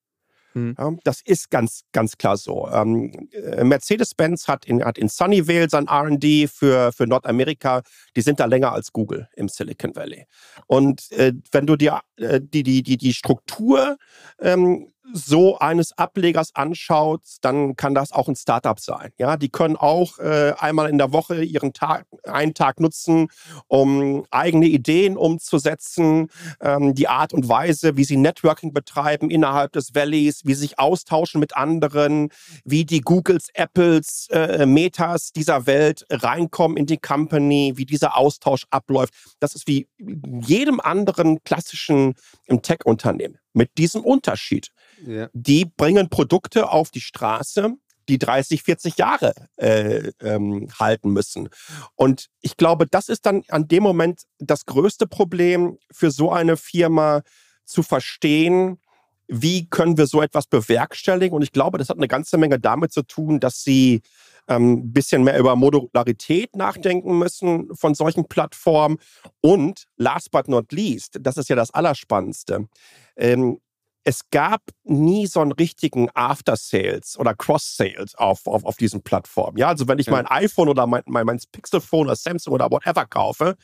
Hm. Ja, das ist ganz, ganz klar so. Ähm, äh, Mercedes-Benz hat in, hat in Sunnyvale sein RD für, für Nordamerika. Die sind da länger als Google im Silicon Valley. Und äh, wenn du dir äh, die, die, die, die Struktur ähm, so eines Ablegers anschaut, dann kann das auch ein Startup sein. Ja, die können auch äh, einmal in der Woche ihren Tag, einen Tag nutzen, um eigene Ideen umzusetzen, ähm, die Art und Weise, wie sie Networking betreiben innerhalb des Valleys, wie sie sich austauschen mit anderen, wie die Googles, Apples, äh, Metas dieser Welt reinkommen in die Company, wie dieser Austausch abläuft. Das ist wie jedem anderen klassischen Tech-Unternehmen. Mit diesem Unterschied ja. Die bringen Produkte auf die Straße, die 30, 40 Jahre äh, ähm, halten müssen. Und ich glaube, das ist dann an dem Moment das größte Problem für so eine Firma zu verstehen, wie können wir so etwas bewerkstelligen. Und ich glaube, das hat eine ganze Menge damit zu tun, dass sie ein ähm, bisschen mehr über Modularität nachdenken müssen von solchen Plattformen. Und last but not least, das ist ja das Allerspannendste, ähm, es gab nie so einen richtigen After-Sales oder Cross-Sales auf, auf, auf diesen Plattformen. Ja, also wenn ich ja. mein iPhone oder mein, mein, mein Pixel-Phone oder Samsung oder whatever kaufe,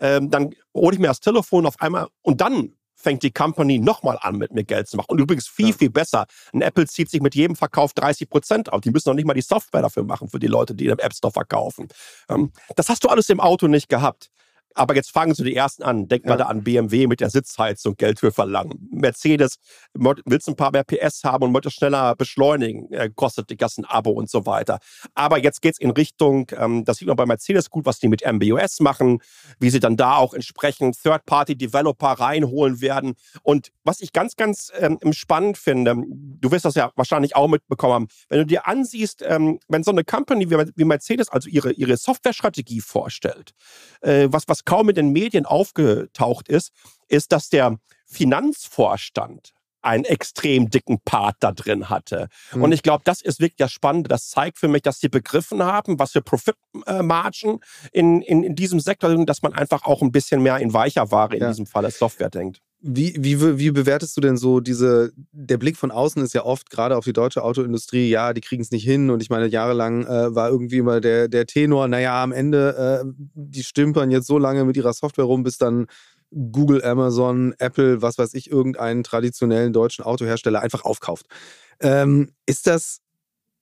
ähm, dann hole ich mir das Telefon auf einmal und dann fängt die Company nochmal an, mit mir Geld zu machen. Und übrigens viel, ja. viel besser. Ein Apple zieht sich mit jedem Verkauf 30 Prozent auf. Die müssen noch nicht mal die Software dafür machen für die Leute, die im App Store verkaufen. Ähm, das hast du alles im Auto nicht gehabt. Aber jetzt fangen so die ersten an. Denk mal da an BMW mit der Sitzheizung Geld für verlangen. Mercedes willst ein paar mehr PS haben und möchte schneller beschleunigen, äh, kostet die Gassen Abo und so weiter. Aber jetzt geht's in Richtung, ähm, das sieht man bei Mercedes gut, was die mit MBOS machen, wie sie dann da auch entsprechend Third-Party-Developer reinholen werden. Und was ich ganz, ganz ähm, spannend finde, du wirst das ja wahrscheinlich auch mitbekommen haben, wenn du dir ansiehst, ähm, wenn so eine Company wie, wie Mercedes also ihre, ihre Software-Strategie vorstellt, äh, was, was kaum in den Medien aufgetaucht ist, ist, dass der Finanzvorstand einen extrem dicken Part da drin hatte. Mhm. Und ich glaube, das ist wirklich das Spannende. Das zeigt für mich, dass sie begriffen haben, was für Profitmargen in, in, in diesem Sektor sind, dass man einfach auch ein bisschen mehr in weicher Ware in ja. diesem Fall als Software denkt. Wie, wie, wie bewertest du denn so diese, der Blick von außen ist ja oft gerade auf die deutsche Autoindustrie, ja, die kriegen es nicht hin und ich meine, jahrelang äh, war irgendwie immer der, der Tenor, naja, am Ende, äh, die stümpern jetzt so lange mit ihrer Software rum, bis dann Google, Amazon, Apple, was weiß ich, irgendeinen traditionellen deutschen Autohersteller einfach aufkauft. Ähm, ist das,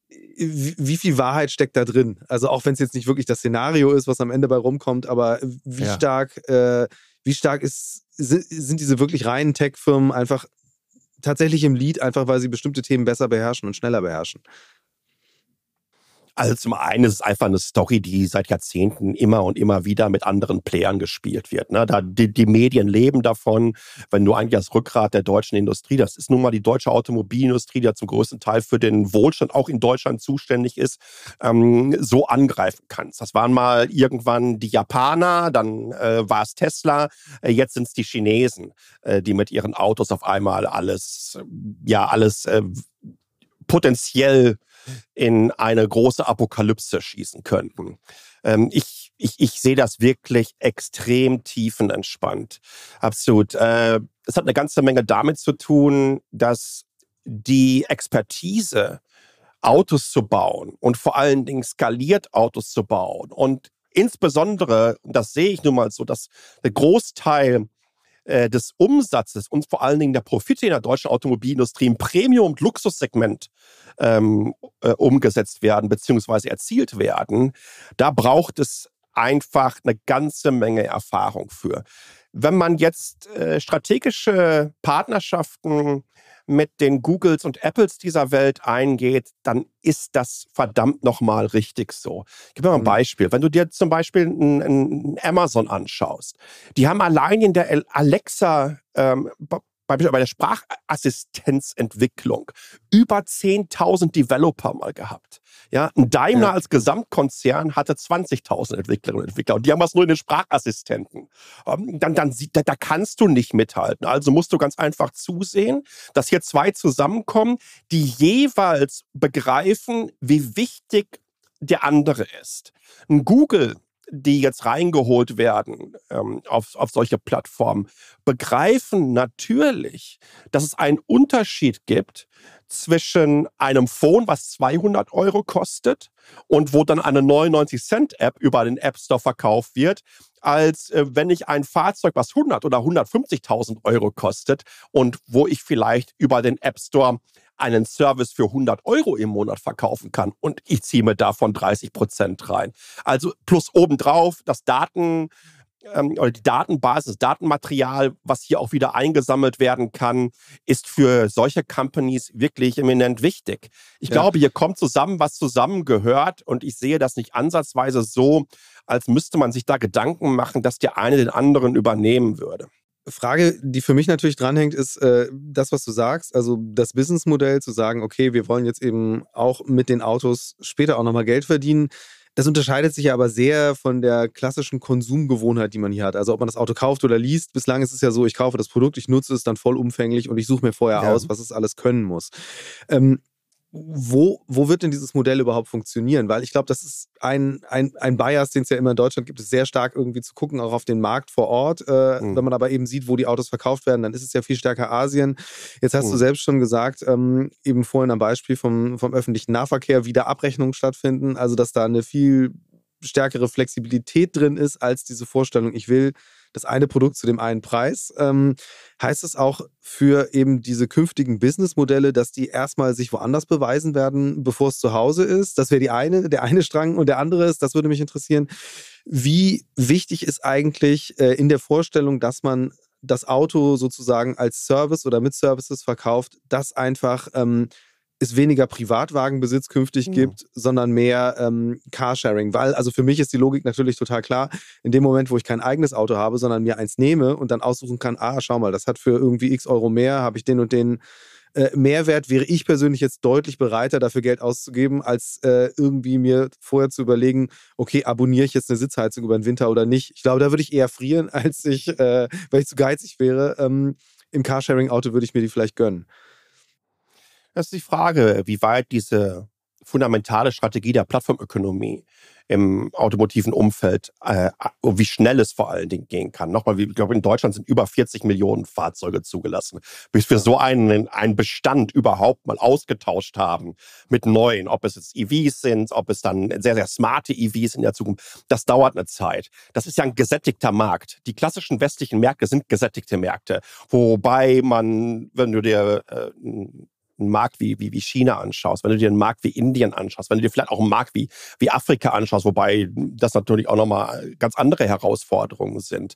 wie, wie, viel Wahrheit steckt da drin? Also auch wenn es jetzt nicht wirklich das Szenario ist, was am Ende bei rumkommt, aber wie ja. stark, äh, wie stark ist, sind diese wirklich reinen Tech-Firmen einfach tatsächlich im Lead, einfach weil sie bestimmte Themen besser beherrschen und schneller beherrschen? Also zum einen ist es einfach eine Story, die seit Jahrzehnten immer und immer wieder mit anderen Playern gespielt wird. Ne? Da die, die Medien leben davon, wenn du eigentlich das Rückgrat der deutschen Industrie, das ist nun mal die deutsche Automobilindustrie, die ja zum größten Teil für den Wohlstand auch in Deutschland zuständig ist, ähm, so angreifen kannst. Das waren mal irgendwann die Japaner, dann äh, war es Tesla, äh, jetzt sind es die Chinesen, äh, die mit ihren Autos auf einmal alles, ja, alles äh, potenziell in eine große Apokalypse schießen könnten. Ähm, ich, ich, ich sehe das wirklich extrem tiefenentspannt. Absolut. Äh, es hat eine ganze Menge damit zu tun, dass die Expertise, Autos zu bauen und vor allen Dingen skaliert Autos zu bauen und insbesondere, das sehe ich nun mal so, dass der Großteil äh, des Umsatzes und vor allen Dingen der Profite in der deutschen Automobilindustrie im Premium- und Luxussegment ähm, äh, umgesetzt werden bzw. erzielt werden, da braucht es einfach eine ganze Menge Erfahrung für. Wenn man jetzt äh, strategische Partnerschaften mit den Googles und Apples dieser Welt eingeht, dann ist das verdammt nochmal richtig so. Ich gebe mal ein mhm. Beispiel. Wenn du dir zum Beispiel ein, Amazon anschaust, die haben allein in der Alexa ähm, bei der Sprachassistenzentwicklung über 10.000 Developer mal gehabt. Ja, ein Daimler ja. als Gesamtkonzern hatte 20.000 Entwicklerinnen und Entwickler und die haben was nur in den Sprachassistenten. Ähm, dann, dann, da, da kannst du nicht mithalten. Also musst du ganz einfach zusehen, dass hier zwei zusammenkommen, die jeweils begreifen, wie wichtig der andere ist. Ein Google die jetzt reingeholt werden ähm, auf, auf solche Plattformen, begreifen natürlich, dass es einen Unterschied gibt zwischen einem Phone, was 200 Euro kostet und wo dann eine 99 Cent App über den App Store verkauft wird, als äh, wenn ich ein Fahrzeug, was 100 oder 150.000 Euro kostet und wo ich vielleicht über den App Store einen Service für 100 Euro im Monat verkaufen kann und ich ziehe mir davon 30 Prozent rein. Also plus obendrauf das Daten ähm, oder die Datenbasis, Datenmaterial, was hier auch wieder eingesammelt werden kann, ist für solche Companies wirklich eminent wichtig. Ich ja. glaube, hier kommt zusammen, was zusammengehört und ich sehe das nicht ansatzweise so, als müsste man sich da Gedanken machen, dass der eine den anderen übernehmen würde. Frage, die für mich natürlich dranhängt, ist äh, das, was du sagst. Also das Businessmodell zu sagen, okay, wir wollen jetzt eben auch mit den Autos später auch nochmal Geld verdienen. Das unterscheidet sich ja aber sehr von der klassischen Konsumgewohnheit, die man hier hat. Also ob man das Auto kauft oder liest. Bislang ist es ja so, ich kaufe das Produkt, ich nutze es dann vollumfänglich und ich suche mir vorher ja. aus, was es alles können muss. Ähm, wo, wo wird denn dieses Modell überhaupt funktionieren? Weil ich glaube, das ist ein, ein, ein Bias, den es ja immer in Deutschland gibt, ist sehr stark irgendwie zu gucken, auch auf den Markt vor Ort. Äh, mhm. Wenn man aber eben sieht, wo die Autos verkauft werden, dann ist es ja viel stärker Asien. Jetzt hast mhm. du selbst schon gesagt, ähm, eben vorhin am Beispiel vom, vom öffentlichen Nahverkehr, wie da Abrechnungen stattfinden, also dass da eine viel stärkere Flexibilität drin ist als diese Vorstellung, ich will das eine Produkt zu dem einen Preis. Ähm, heißt es auch für eben diese künftigen Businessmodelle, dass die erstmal sich woanders beweisen werden, bevor es zu Hause ist? Das wäre die eine, der eine Strang und der andere ist, das würde mich interessieren. Wie wichtig ist eigentlich äh, in der Vorstellung, dass man das Auto sozusagen als Service oder mit Services verkauft, dass einfach ähm, es weniger Privatwagenbesitz künftig mhm. gibt, sondern mehr ähm, Carsharing. Weil, also für mich ist die Logik natürlich total klar, in dem Moment, wo ich kein eigenes Auto habe, sondern mir eins nehme und dann aussuchen kann, ah, schau mal, das hat für irgendwie x Euro mehr, habe ich den und den äh, Mehrwert, wäre ich persönlich jetzt deutlich bereiter, dafür Geld auszugeben, als äh, irgendwie mir vorher zu überlegen, okay, abonniere ich jetzt eine Sitzheizung über den Winter oder nicht. Ich glaube, da würde ich eher frieren, als ich, äh, weil ich zu geizig wäre. Ähm, Im Carsharing-Auto würde ich mir die vielleicht gönnen. Das ist die Frage, wie weit diese fundamentale Strategie der Plattformökonomie im automotiven Umfeld, äh, wie schnell es vor allen Dingen gehen kann. Nochmal, ich glaube, in Deutschland sind über 40 Millionen Fahrzeuge zugelassen. Bis wir so einen, einen Bestand überhaupt mal ausgetauscht haben mit neuen, ob es jetzt EVs sind, ob es dann sehr, sehr smarte EVs in der Zukunft, das dauert eine Zeit. Das ist ja ein gesättigter Markt. Die klassischen westlichen Märkte sind gesättigte Märkte, wobei man, wenn du dir äh, einen Markt wie, wie, wie China anschaust, wenn du dir einen Markt wie Indien anschaust, wenn du dir vielleicht auch einen Markt wie, wie Afrika anschaust, wobei das natürlich auch nochmal ganz andere Herausforderungen sind,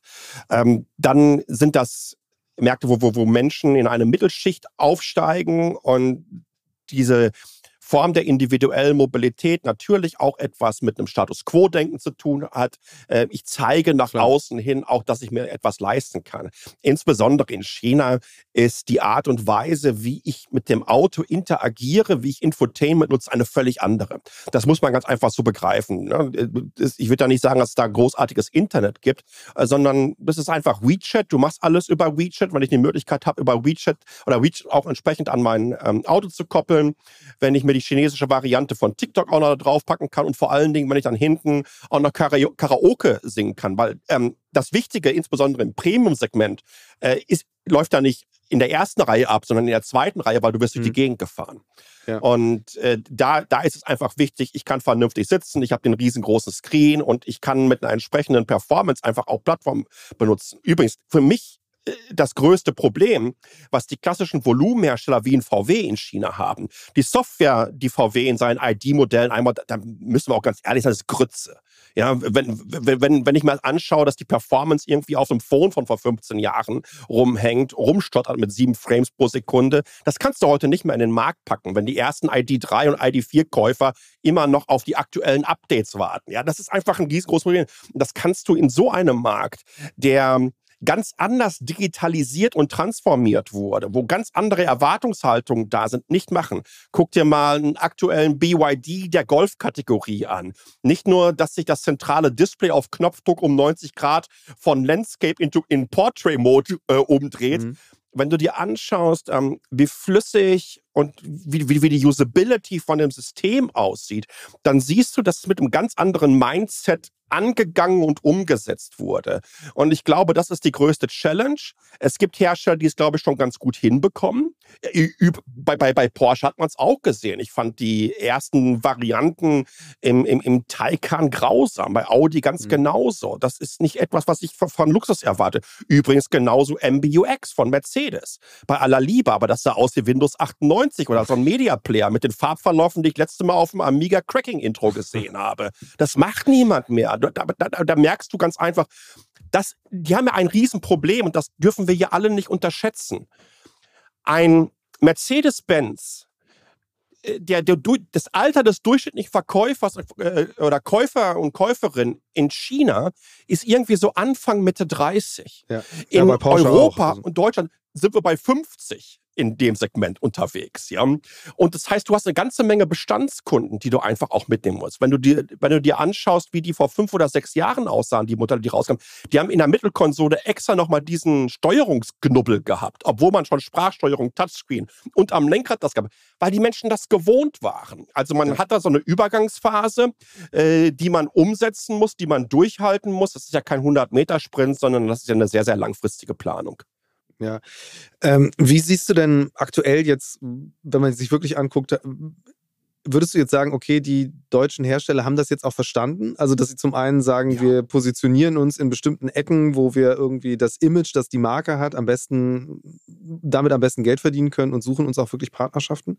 ähm, dann sind das Märkte, wo, wo, wo Menschen in eine Mittelschicht aufsteigen und diese Form der individuellen Mobilität natürlich auch etwas mit einem Status Quo-Denken zu tun hat. Äh, ich zeige nach Klar. außen hin auch, dass ich mir etwas leisten kann. Insbesondere in China ist die Art und Weise, wie ich mit dem Auto interagiere, wie ich Infotainment nutze, eine völlig andere. Das muss man ganz einfach so begreifen. Ne? Ich würde da nicht sagen, dass es da großartiges Internet gibt, äh, sondern das ist einfach WeChat. Du machst alles über WeChat, wenn ich die Möglichkeit habe, über WeChat oder WeChat auch entsprechend an mein ähm, Auto zu koppeln. Wenn ich mir die chinesische Variante von TikTok auch noch draufpacken kann und vor allen Dingen, wenn ich dann hinten auch noch Karaoke singen kann, weil ähm, das Wichtige, insbesondere im Premium-Segment, äh, ist, läuft da nicht in der ersten Reihe ab, sondern in der zweiten Reihe, weil du wirst durch die mhm. Gegend gefahren. Ja. Und äh, da, da ist es einfach wichtig, ich kann vernünftig sitzen, ich habe den riesengroßen Screen und ich kann mit einer entsprechenden Performance einfach auch Plattform benutzen. Übrigens, für mich das größte Problem, was die klassischen Volumenhersteller wie ein VW in China haben. Die Software, die VW in seinen ID-Modellen einmal, da müssen wir auch ganz ehrlich sein, das ist Grütze. Ja, wenn, wenn, wenn ich mir anschaue, dass die Performance irgendwie auf dem Phone von vor 15 Jahren rumhängt, rumstottert mit sieben Frames pro Sekunde, das kannst du heute nicht mehr in den Markt packen, wenn die ersten ID3 und ID4-Käufer immer noch auf die aktuellen Updates warten. Ja, das ist einfach ein riesengroßes Problem. Das kannst du in so einem Markt, der ganz anders digitalisiert und transformiert wurde, wo ganz andere Erwartungshaltungen da sind, nicht machen. Guck dir mal einen aktuellen BYD der Golf-Kategorie an. Nicht nur, dass sich das zentrale Display auf Knopfdruck um 90 Grad von Landscape into, in Portrait-Mode äh, umdreht, mhm wenn du dir anschaust, ähm, wie flüssig und wie, wie, wie die Usability von dem System aussieht, dann siehst du, dass es mit einem ganz anderen Mindset angegangen und umgesetzt wurde. Und ich glaube, das ist die größte Challenge. Es gibt Hersteller, die es, glaube ich, schon ganz gut hinbekommen. Bei, bei, bei Porsche hat man es auch gesehen. Ich fand die ersten Varianten im, im, im Taycan grausam, bei Audi ganz mhm. genauso. Das ist nicht etwas, was ich von Luxus erwarte. Übrigens genauso MBUX von Mercedes. Bei aller Liebe, aber das sah aus wie Windows 98 oder so ein Media Player mit den Farbverläufen, die ich letzte Mal auf dem Amiga Cracking Intro gesehen habe. Das macht niemand mehr da, da, da merkst du ganz einfach, dass, die haben ja ein Riesenproblem und das dürfen wir hier alle nicht unterschätzen. Ein Mercedes-Benz, äh, der, der, das Alter des durchschnittlichen Verkäufers äh, oder Käufer und Käuferin in China ist irgendwie so Anfang Mitte 30. Ja. In ja, Europa auch. und Deutschland sind wir bei 50 in dem Segment unterwegs. Ja? Und das heißt, du hast eine ganze Menge Bestandskunden, die du einfach auch mitnehmen musst. Wenn du dir, wenn du dir anschaust, wie die vor fünf oder sechs Jahren aussahen, die Modelle, die rauskamen, die haben in der Mittelkonsole extra nochmal diesen Steuerungsknubbel gehabt, obwohl man schon Sprachsteuerung, Touchscreen und am Lenkrad das gab, weil die Menschen das gewohnt waren. Also man ja. hat da so eine Übergangsphase, äh, die man umsetzen muss, die man durchhalten muss. Das ist ja kein 100-Meter-Sprint, sondern das ist ja eine sehr, sehr langfristige Planung. Ja. Ähm, wie siehst du denn aktuell jetzt, wenn man sich wirklich anguckt, äh, würdest du jetzt sagen, okay, die deutschen Hersteller haben das jetzt auch verstanden? Also, dass sie zum einen sagen, ja. wir positionieren uns in bestimmten Ecken, wo wir irgendwie das Image, das die Marke hat, am besten, damit am besten Geld verdienen können und suchen uns auch wirklich Partnerschaften?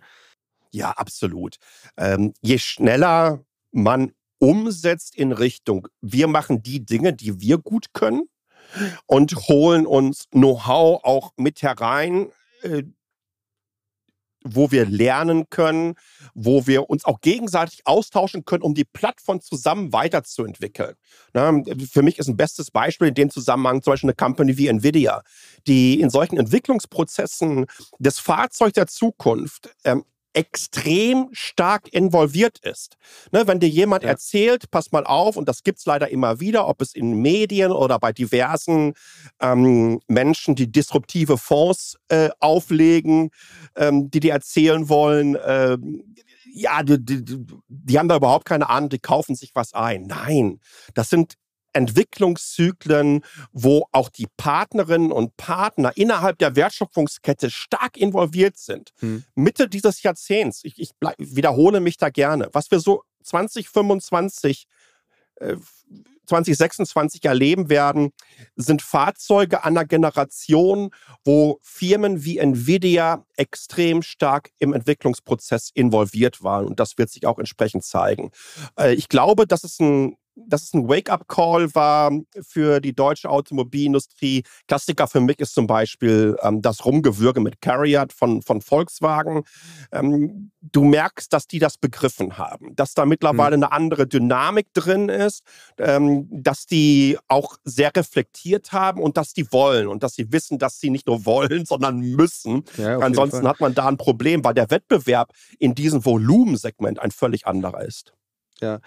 Ja, absolut. Ähm, je schneller man umsetzt in Richtung, wir machen die Dinge, die wir gut können und holen uns Know-how auch mit herein, äh, wo wir lernen können, wo wir uns auch gegenseitig austauschen können, um die Plattform zusammen weiterzuentwickeln. Na, für mich ist ein bestes Beispiel in dem Zusammenhang zum Beispiel eine Company wie Nvidia, die in solchen Entwicklungsprozessen des Fahrzeugs der Zukunft ähm, extrem stark involviert ist. Ne, wenn dir jemand ja. erzählt, pass mal auf, und das gibt's leider immer wieder, ob es in Medien oder bei diversen ähm, Menschen, die disruptive Fonds äh, auflegen, ähm, die dir erzählen wollen, äh, ja, die, die, die haben da überhaupt keine Ahnung, die kaufen sich was ein. Nein, das sind Entwicklungszyklen, wo auch die Partnerinnen und Partner innerhalb der Wertschöpfungskette stark involviert sind. Hm. Mitte dieses Jahrzehnts, ich, ich bleib, wiederhole mich da gerne, was wir so 2025 äh, 2026 erleben werden, sind Fahrzeuge einer Generation, wo Firmen wie Nvidia extrem stark im Entwicklungsprozess involviert waren. Und das wird sich auch entsprechend zeigen. Äh, ich glaube, das ist ein dass es ein Wake-up-Call war für die deutsche Automobilindustrie. Klassiker für mich ist zum Beispiel ähm, das Rumgewürge mit Carriot von, von Volkswagen. Ähm, du merkst, dass die das begriffen haben, dass da mittlerweile mhm. eine andere Dynamik drin ist, ähm, dass die auch sehr reflektiert haben und dass die wollen und dass sie wissen, dass sie nicht nur wollen, sondern müssen. Ja, Ansonsten hat man da ein Problem, weil der Wettbewerb in diesem Volumensegment ein völlig anderer ist. Ja.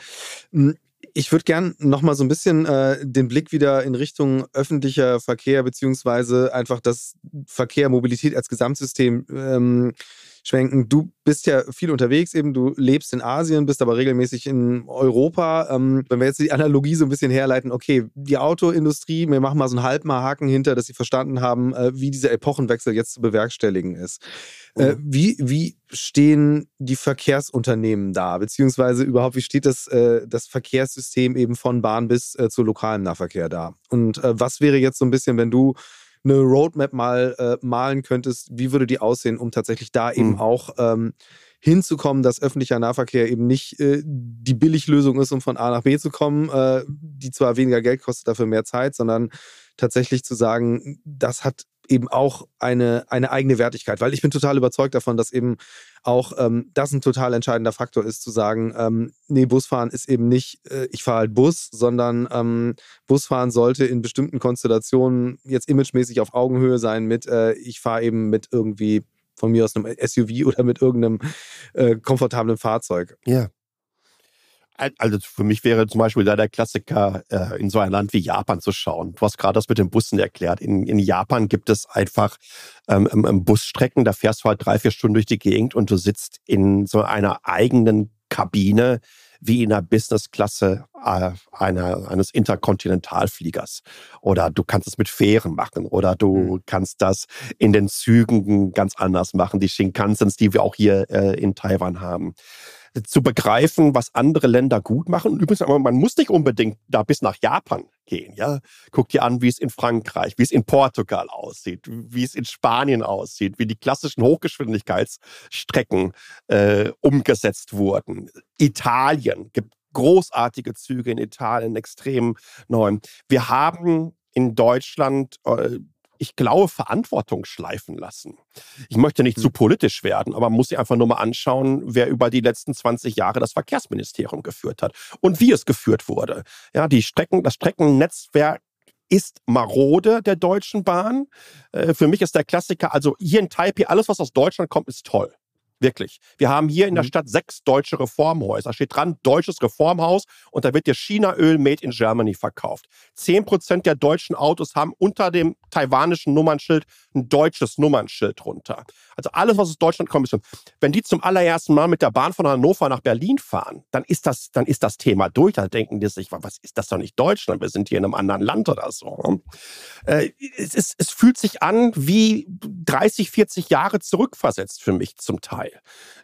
Ich würde gern nochmal so ein bisschen äh, den Blick wieder in Richtung öffentlicher Verkehr beziehungsweise einfach das Verkehr, Mobilität als Gesamtsystem ähm, schwenken. Du bist ja viel unterwegs eben, du lebst in Asien, bist aber regelmäßig in Europa. Ähm, wenn wir jetzt die Analogie so ein bisschen herleiten, okay, die Autoindustrie, wir machen mal so einen halben Haken hinter, dass sie verstanden haben, äh, wie dieser Epochenwechsel jetzt zu bewerkstelligen ist. Äh, mhm. wie, wie stehen die Verkehrsunternehmen da? Beziehungsweise überhaupt, wie steht das, äh, das Verkehrssystem eben von Bahn bis äh, zu lokalem Nahverkehr da? Und äh, was wäre jetzt so ein bisschen, wenn du eine Roadmap mal äh, malen könntest, wie würde die aussehen, um tatsächlich da eben mhm. auch ähm, hinzukommen, dass öffentlicher Nahverkehr eben nicht äh, die Billiglösung ist, um von A nach B zu kommen, äh, die zwar weniger Geld kostet, dafür mehr Zeit, sondern tatsächlich zu sagen, das hat eben auch eine, eine eigene Wertigkeit, weil ich bin total überzeugt davon, dass eben auch ähm, das ein total entscheidender Faktor ist, zu sagen, ähm, nee, Busfahren ist eben nicht, äh, ich fahre halt Bus, sondern ähm, Busfahren sollte in bestimmten Konstellationen jetzt imagemäßig auf Augenhöhe sein mit, äh, ich fahre eben mit irgendwie von mir aus einem SUV oder mit irgendeinem äh, komfortablen Fahrzeug. Ja. Also für mich wäre zum Beispiel da der Klassiker, äh, in so ein Land wie Japan zu schauen. Du hast gerade das mit den Bussen erklärt. In, in Japan gibt es einfach ähm, ähm, Busstrecken, da fährst du halt drei, vier Stunden durch die Gegend und du sitzt in so einer eigenen Kabine wie in der Businessklasse äh, einer, eines Interkontinentalfliegers. Oder du kannst es mit Fähren machen oder du mhm. kannst das in den Zügen ganz anders machen, die Shinkansens, die wir auch hier äh, in Taiwan haben zu begreifen, was andere Länder gut machen. Und übrigens, man muss nicht unbedingt da bis nach Japan gehen. Ja? Guck dir an, wie es in Frankreich, wie es in Portugal aussieht, wie es in Spanien aussieht, wie die klassischen Hochgeschwindigkeitsstrecken äh, umgesetzt wurden. Italien gibt großartige Züge in Italien, extrem neu. Wir haben in Deutschland äh, ich glaube, Verantwortung schleifen lassen. Ich möchte nicht hm. zu politisch werden, aber man muss sich einfach nur mal anschauen, wer über die letzten 20 Jahre das Verkehrsministerium geführt hat und wie es geführt wurde. Ja, die Strecken, das Streckennetzwerk ist marode der Deutschen Bahn. Äh, für mich ist der Klassiker, also hier in Taipei, alles, was aus Deutschland kommt, ist toll. Wirklich. Wir haben hier in der mhm. Stadt sechs deutsche Reformhäuser. Da steht dran, deutsches Reformhaus und da wird dir China-Öl made in Germany verkauft. Zehn Prozent der deutschen Autos haben unter dem taiwanischen Nummernschild ein deutsches Nummernschild drunter. Also alles, was aus Deutschland kommt, ist Wenn die zum allerersten Mal mit der Bahn von Hannover nach Berlin fahren, dann ist das, dann ist das Thema durch. Da denken die sich, was ist das doch nicht Deutschland? Wir sind hier in einem anderen Land oder so. Äh, es, ist, es fühlt sich an wie 30, 40 Jahre zurückversetzt für mich zum Teil. Teil.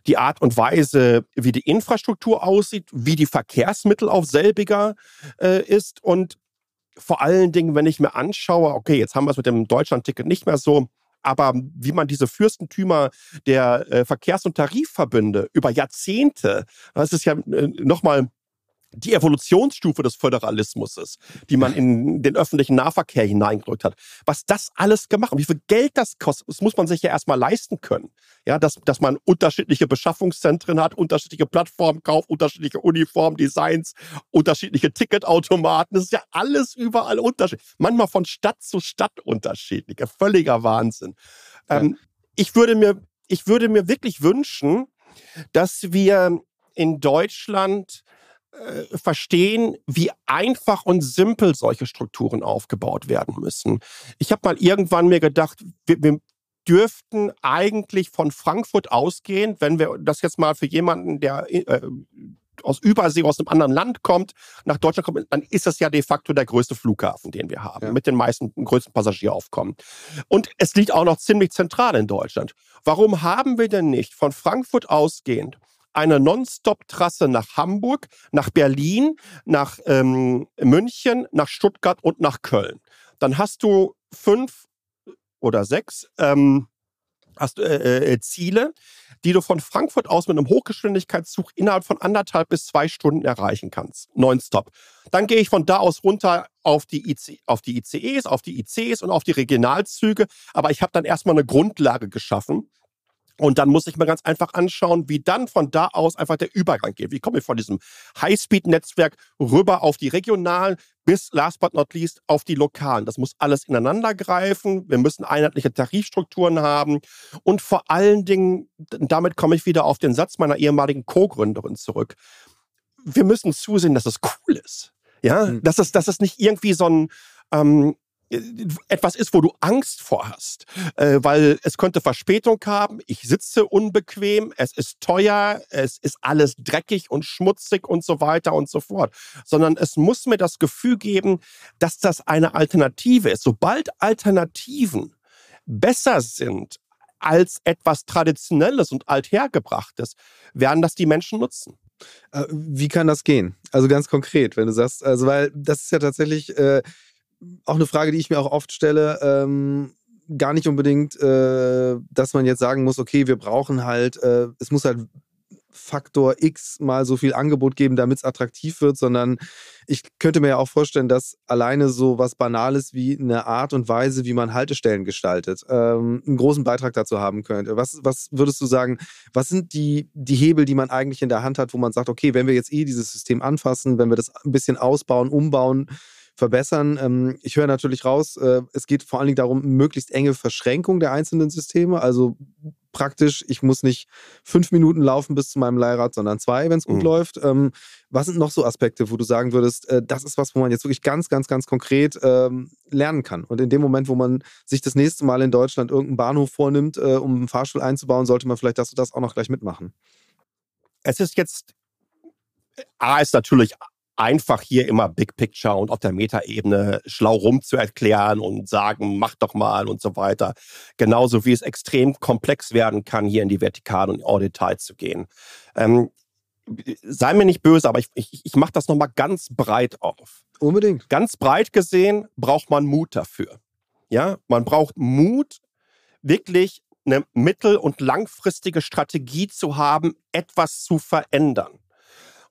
Die Art und Weise, wie die Infrastruktur aussieht, wie die Verkehrsmittel auf selbiger äh, ist und vor allen Dingen, wenn ich mir anschaue, okay, jetzt haben wir es mit dem Deutschlandticket nicht mehr so, aber wie man diese Fürstentümer der äh, Verkehrs- und Tarifverbünde über Jahrzehnte, das ist ja äh, nochmal die Evolutionsstufe des Föderalismus ist, die man in den öffentlichen Nahverkehr hineingedrückt hat. Was das alles gemacht hat, wie viel Geld das kostet, das muss man sich ja erstmal leisten können. Ja, dass, dass man unterschiedliche Beschaffungszentren hat, unterschiedliche Plattformen kauft, unterschiedliche Uniformdesigns, unterschiedliche Ticketautomaten. Das ist ja alles überall unterschiedlich. Manchmal von Stadt zu Stadt unterschiedlich. Völliger Wahnsinn. Ja. Ähm, ich würde mir, ich würde mir wirklich wünschen, dass wir in Deutschland äh, verstehen, wie einfach und simpel solche Strukturen aufgebaut werden müssen. Ich habe mal irgendwann mir gedacht, wir, wir dürften eigentlich von Frankfurt ausgehen, wenn wir das jetzt mal für jemanden, der äh, aus Übersee, aus einem anderen Land kommt, nach Deutschland kommt, dann ist das ja de facto der größte Flughafen, den wir haben, ja. mit den meisten größten Passagieraufkommen. Und es liegt auch noch ziemlich zentral in Deutschland. Warum haben wir denn nicht von Frankfurt ausgehend eine Non-Stop-Trasse nach Hamburg, nach Berlin, nach ähm, München, nach Stuttgart und nach Köln. Dann hast du fünf oder sechs ähm, hast, äh, äh, Ziele, die du von Frankfurt aus mit einem Hochgeschwindigkeitszug innerhalb von anderthalb bis zwei Stunden erreichen kannst. Nonstop. Dann gehe ich von da aus runter auf die, IC, auf die ICEs, auf die ICs und auf die Regionalzüge. Aber ich habe dann erstmal eine Grundlage geschaffen, und dann muss ich mir ganz einfach anschauen, wie dann von da aus einfach der Übergang geht. Wie komme ich von diesem Highspeed-Netzwerk rüber auf die regionalen bis last but not least auf die lokalen. Das muss alles ineinander greifen. Wir müssen einheitliche Tarifstrukturen haben. Und vor allen Dingen, damit komme ich wieder auf den Satz meiner ehemaligen Co-Gründerin zurück. Wir müssen zusehen, dass es cool ist. Ja, mhm. dass es, dass es nicht irgendwie so ein, ähm, etwas ist, wo du Angst vor hast, äh, weil es könnte Verspätung haben, ich sitze unbequem, es ist teuer, es ist alles dreckig und schmutzig und so weiter und so fort, sondern es muss mir das Gefühl geben, dass das eine Alternative ist. Sobald Alternativen besser sind als etwas Traditionelles und Althergebrachtes, werden das die Menschen nutzen. Äh, wie kann das gehen? Also ganz konkret, wenn du sagst, also weil das ist ja tatsächlich äh, auch eine Frage, die ich mir auch oft stelle. Ähm, gar nicht unbedingt, äh, dass man jetzt sagen muss, okay, wir brauchen halt, äh, es muss halt Faktor X mal so viel Angebot geben, damit es attraktiv wird, sondern ich könnte mir ja auch vorstellen, dass alleine so was Banales wie eine Art und Weise, wie man Haltestellen gestaltet, ähm, einen großen Beitrag dazu haben könnte. Was, was würdest du sagen, was sind die, die Hebel, die man eigentlich in der Hand hat, wo man sagt, okay, wenn wir jetzt eh dieses System anfassen, wenn wir das ein bisschen ausbauen, umbauen, verbessern. Ähm, ich höre natürlich raus, äh, es geht vor allen Dingen darum, möglichst enge Verschränkung der einzelnen Systeme. Also praktisch, ich muss nicht fünf Minuten laufen bis zu meinem Leihrad, sondern zwei, wenn es gut mhm. läuft. Ähm, was sind noch so Aspekte, wo du sagen würdest, äh, das ist was, wo man jetzt wirklich ganz, ganz, ganz konkret ähm, lernen kann? Und in dem Moment, wo man sich das nächste Mal in Deutschland irgendeinen Bahnhof vornimmt, äh, um einen Fahrstuhl einzubauen, sollte man vielleicht das und das auch noch gleich mitmachen. Es ist jetzt A ist natürlich einfach hier immer Big Picture und auf der Metaebene schlau rum zu erklären und sagen, mach doch mal und so weiter. Genauso wie es extrem komplex werden kann, hier in die Vertikale und en Detail zu gehen. Ähm, sei mir nicht böse, aber ich, ich, ich mache das nochmal ganz breit auf. Unbedingt. Ganz breit gesehen braucht man Mut dafür. Ja, man braucht Mut, wirklich eine mittel- und langfristige Strategie zu haben, etwas zu verändern.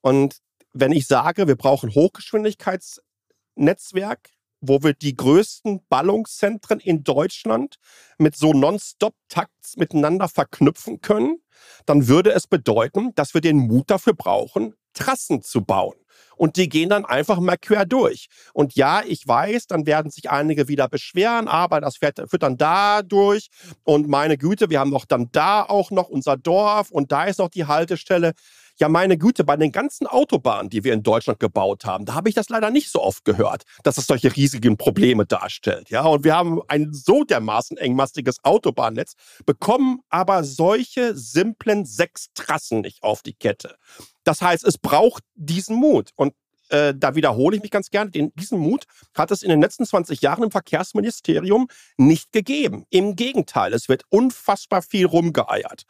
Und wenn ich sage, wir brauchen Hochgeschwindigkeitsnetzwerk, wo wir die größten Ballungszentren in Deutschland mit so Non-Stop-Takts miteinander verknüpfen können, dann würde es bedeuten, dass wir den Mut dafür brauchen, Trassen zu bauen. Und die gehen dann einfach mal quer durch. Und ja, ich weiß, dann werden sich einige wieder beschweren, aber das fährt, führt dann da durch. Und meine Güte, wir haben doch dann da auch noch unser Dorf und da ist noch die Haltestelle. Ja, meine Güte, bei den ganzen Autobahnen, die wir in Deutschland gebaut haben, da habe ich das leider nicht so oft gehört, dass es solche riesigen Probleme darstellt. Ja, und wir haben ein so dermaßen engmastiges Autobahnnetz, bekommen aber solche simplen sechs Trassen nicht auf die Kette. Das heißt, es braucht diesen Mut. Und äh, da wiederhole ich mich ganz gerne, den, diesen Mut hat es in den letzten 20 Jahren im Verkehrsministerium nicht gegeben. Im Gegenteil, es wird unfassbar viel rumgeeiert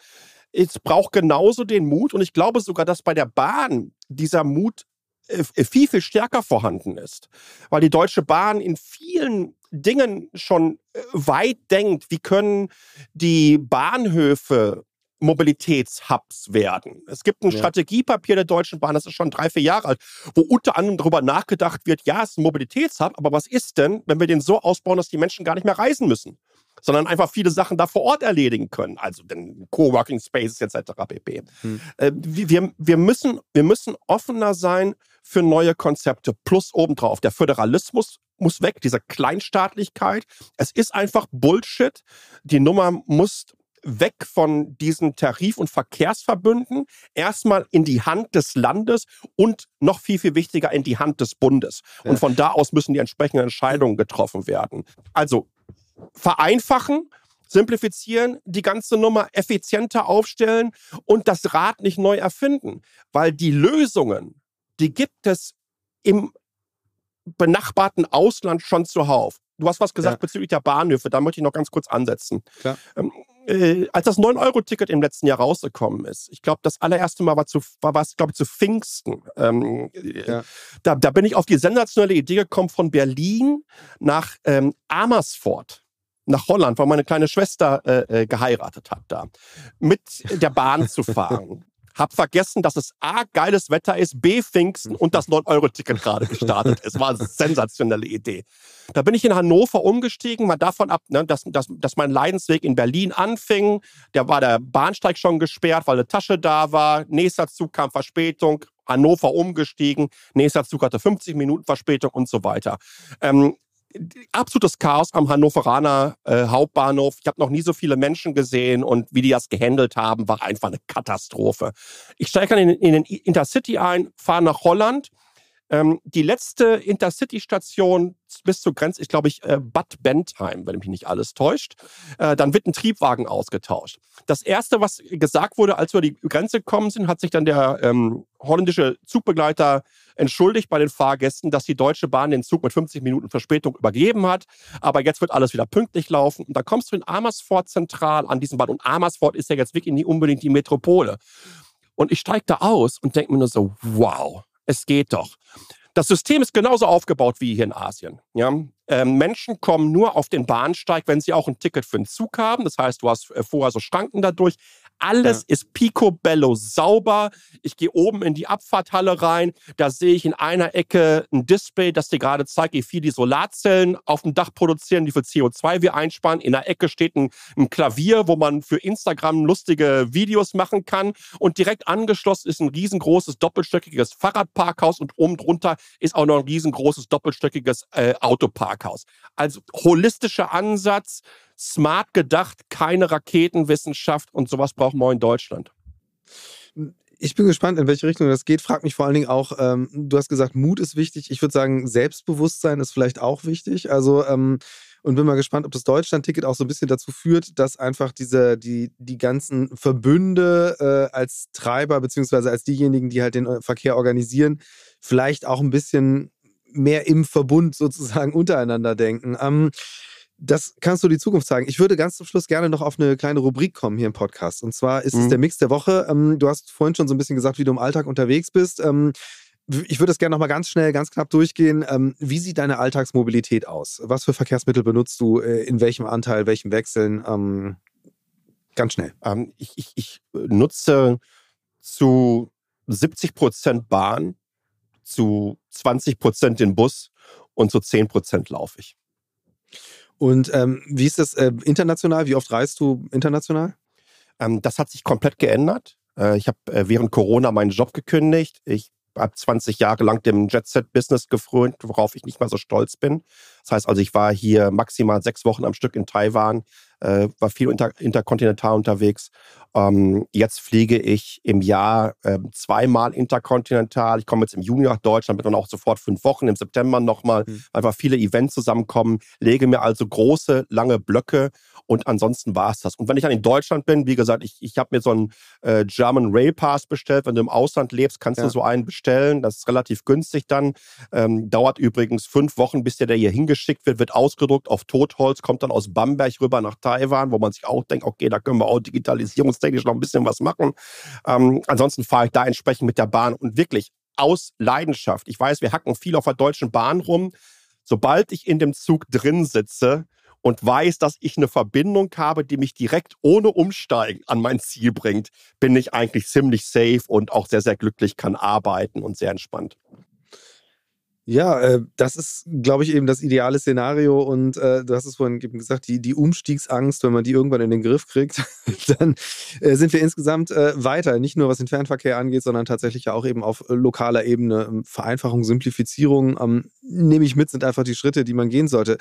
es braucht genauso den Mut und ich glaube sogar, dass bei der Bahn dieser Mut äh, äh, viel, viel stärker vorhanden ist, weil die Deutsche Bahn in vielen Dingen schon äh, weit denkt, wie können die Bahnhöfe Mobilitätshubs werden. Es gibt ein ja. Strategiepapier der Deutschen Bahn, das ist schon drei, vier Jahre alt, wo unter anderem darüber nachgedacht wird, ja, es ist ein Mobilitätshub, aber was ist denn, wenn wir den so ausbauen, dass die Menschen gar nicht mehr reisen müssen, sondern einfach viele Sachen da vor Ort erledigen können, also den Coworking Spaces etc. pp. Hm. Äh, wir, wir, müssen, wir müssen offener sein für neue Konzepte, plus obendrauf. Der Föderalismus muss weg, diese Kleinstaatlichkeit. Es ist einfach Bullshit. Die Nummer muss weg von diesen Tarif- und Verkehrsverbünden, erstmal in die Hand des Landes und noch viel, viel wichtiger in die Hand des Bundes. Ja. Und von da aus müssen die entsprechenden Entscheidungen getroffen werden. Also vereinfachen, simplifizieren, die ganze Nummer effizienter aufstellen und das Rad nicht neu erfinden. Weil die Lösungen, die gibt es im benachbarten Ausland schon zuhauf. Du hast was gesagt ja. bezüglich der Bahnhöfe, da möchte ich noch ganz kurz ansetzen. Ähm, äh, als das 9-Euro-Ticket im letzten Jahr rausgekommen ist, ich glaube, das allererste Mal war, zu, war, war es, glaube ich, zu Pfingsten. Ähm, ja. da, da bin ich auf die sensationelle Idee gekommen, von Berlin nach ähm, Amersfoort nach Holland, weil meine kleine Schwester äh, äh geheiratet hat da, mit der Bahn zu fahren. Hab vergessen, dass es A, geiles Wetter ist, B, Pfingsten und das 9-Euro-Ticket gerade gestartet ist. War eine sensationelle Idee. Da bin ich in Hannover umgestiegen, mal davon ab, ne, dass, dass, dass mein Leidensweg in Berlin anfing. Da war der Bahnsteig schon gesperrt, weil eine Tasche da war. Nächster Zug kam Verspätung. Hannover umgestiegen. Nächster Zug hatte 50 Minuten Verspätung und so weiter. Ähm, absolutes Chaos am Hannoveraner äh, Hauptbahnhof. Ich habe noch nie so viele Menschen gesehen und wie die das gehandelt haben, war einfach eine Katastrophe. Ich steige in, in den Intercity ein, fahre nach Holland. Ähm, die letzte Intercity-Station bis zur Grenze ist, glaube ich, äh, Bad Bentheim, wenn mich nicht alles täuscht. Äh, dann wird ein Triebwagen ausgetauscht. Das Erste, was gesagt wurde, als wir die Grenze gekommen sind, hat sich dann der ähm, holländische Zugbegleiter entschuldigt bei den Fahrgästen, dass die Deutsche Bahn den Zug mit 50 Minuten Verspätung übergeben hat. Aber jetzt wird alles wieder pünktlich laufen. Und da kommst du in Amersfoort zentral an diesem Bahn. Und Amersfoort ist ja jetzt wirklich nicht unbedingt die Metropole. Und ich steige da aus und denke mir nur so, wow, es geht doch. Das System ist genauso aufgebaut wie hier in Asien. Ja? Ähm, Menschen kommen nur auf den Bahnsteig, wenn sie auch ein Ticket für einen Zug haben. Das heißt, du hast äh, vorher so Schranken dadurch. Alles ja. ist picobello sauber. Ich gehe oben in die Abfahrthalle rein. Da sehe ich in einer Ecke ein Display, das dir gerade zeigt, wie viel die Solarzellen auf dem Dach produzieren, wie viel CO2 wir einsparen. In der Ecke steht ein, ein Klavier, wo man für Instagram lustige Videos machen kann. Und direkt angeschlossen ist ein riesengroßes doppelstöckiges Fahrradparkhaus und oben drunter ist auch noch ein riesengroßes doppelstöckiges äh, Autoparkhaus. Also holistischer Ansatz, smart gedacht, keine Raketenwissenschaft und sowas brauchen wir in Deutschland. Ich bin gespannt, in welche Richtung das geht. Frag mich vor allen Dingen auch, ähm, du hast gesagt, Mut ist wichtig. Ich würde sagen, Selbstbewusstsein ist vielleicht auch wichtig. Also, ähm, und bin mal gespannt, ob das Deutschland-Ticket auch so ein bisschen dazu führt, dass einfach diese, die, die ganzen Verbünde äh, als Treiber, beziehungsweise als diejenigen, die halt den äh, Verkehr organisieren, vielleicht auch ein bisschen mehr im Verbund sozusagen untereinander denken. Ähm, das kannst du die Zukunft zeigen. Ich würde ganz zum Schluss gerne noch auf eine kleine Rubrik kommen hier im Podcast. Und zwar ist mhm. es der Mix der Woche. Ähm, du hast vorhin schon so ein bisschen gesagt, wie du im Alltag unterwegs bist. Ähm, ich würde das gerne noch mal ganz schnell, ganz knapp durchgehen. Ähm, wie sieht deine Alltagsmobilität aus? Was für Verkehrsmittel benutzt du? Äh, in welchem Anteil, welchem Wechseln? Ähm, ganz schnell. Ähm, ich, ich, ich nutze zu 70 Prozent Bahn, zu 20 Prozent den Bus und zu 10 Prozent laufe ich. Und ähm, wie ist das äh, international? Wie oft reist du international? Ähm, das hat sich komplett geändert. Äh, ich habe äh, während Corona meinen Job gekündigt. Ich habe 20 Jahre lang dem Jet-Set-Business gefrönt, worauf ich nicht mal so stolz bin. Das heißt also, ich war hier maximal sechs Wochen am Stück in Taiwan, äh, war viel inter interkontinental unterwegs. Ähm, jetzt fliege ich im Jahr äh, zweimal interkontinental. Ich komme jetzt im Juni nach Deutschland, bin dann auch sofort fünf Wochen, im September nochmal, mhm. einfach viele Events zusammenkommen, lege mir also große, lange Blöcke und ansonsten war es das. Und wenn ich dann in Deutschland bin, wie gesagt, ich, ich habe mir so einen äh, German Rail Pass bestellt. Wenn du im Ausland lebst, kannst ja. du so einen bestellen. Das ist relativ günstig dann. Ähm, dauert übrigens fünf Wochen, bis der, der hier hingeschickt wird, wird ausgedruckt auf Totholz, kommt dann aus Bamberg rüber nach Taiwan, wo man sich auch denkt, okay, da können wir auch digitalisierungstechnisch noch ein bisschen was machen. Ähm, ansonsten fahre ich da entsprechend mit der Bahn und wirklich aus Leidenschaft. Ich weiß, wir hacken viel auf der Deutschen Bahn rum. Sobald ich in dem Zug drin sitze und weiß, dass ich eine Verbindung habe, die mich direkt ohne Umsteigen an mein Ziel bringt, bin ich eigentlich ziemlich safe und auch sehr, sehr glücklich, kann arbeiten und sehr entspannt. Ja, äh, das ist, glaube ich, eben das ideale Szenario. Und äh, du hast es vorhin eben gesagt, die, die Umstiegsangst, wenn man die irgendwann in den Griff kriegt, dann äh, sind wir insgesamt weiter. Nicht nur was den Fernverkehr angeht, sondern tatsächlich ja auch eben auf lokaler Ebene. Ähm, Vereinfachung, Simplifizierung, ähm, nehme ich mit, sind einfach die Schritte, die man gehen sollte.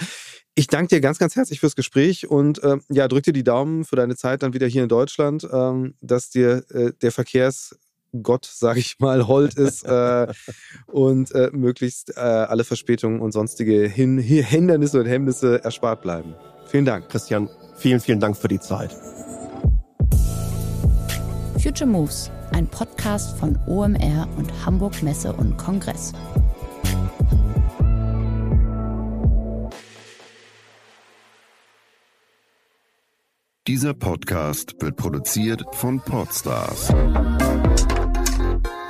Ich danke dir ganz, ganz herzlich fürs Gespräch und äh, ja, drück dir die Daumen für deine Zeit dann wieder hier in Deutschland, ähm, dass dir der Verkehrs Gott, sage ich mal, hold ist äh, und äh, möglichst äh, alle Verspätungen und sonstige Hin Hindernisse und Hemmnisse erspart bleiben. Vielen Dank. Christian, vielen, vielen Dank für die Zeit. Future Moves, ein Podcast von OMR und Hamburg Messe und Kongress. Dieser Podcast wird produziert von Podstars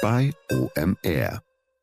bei OMR.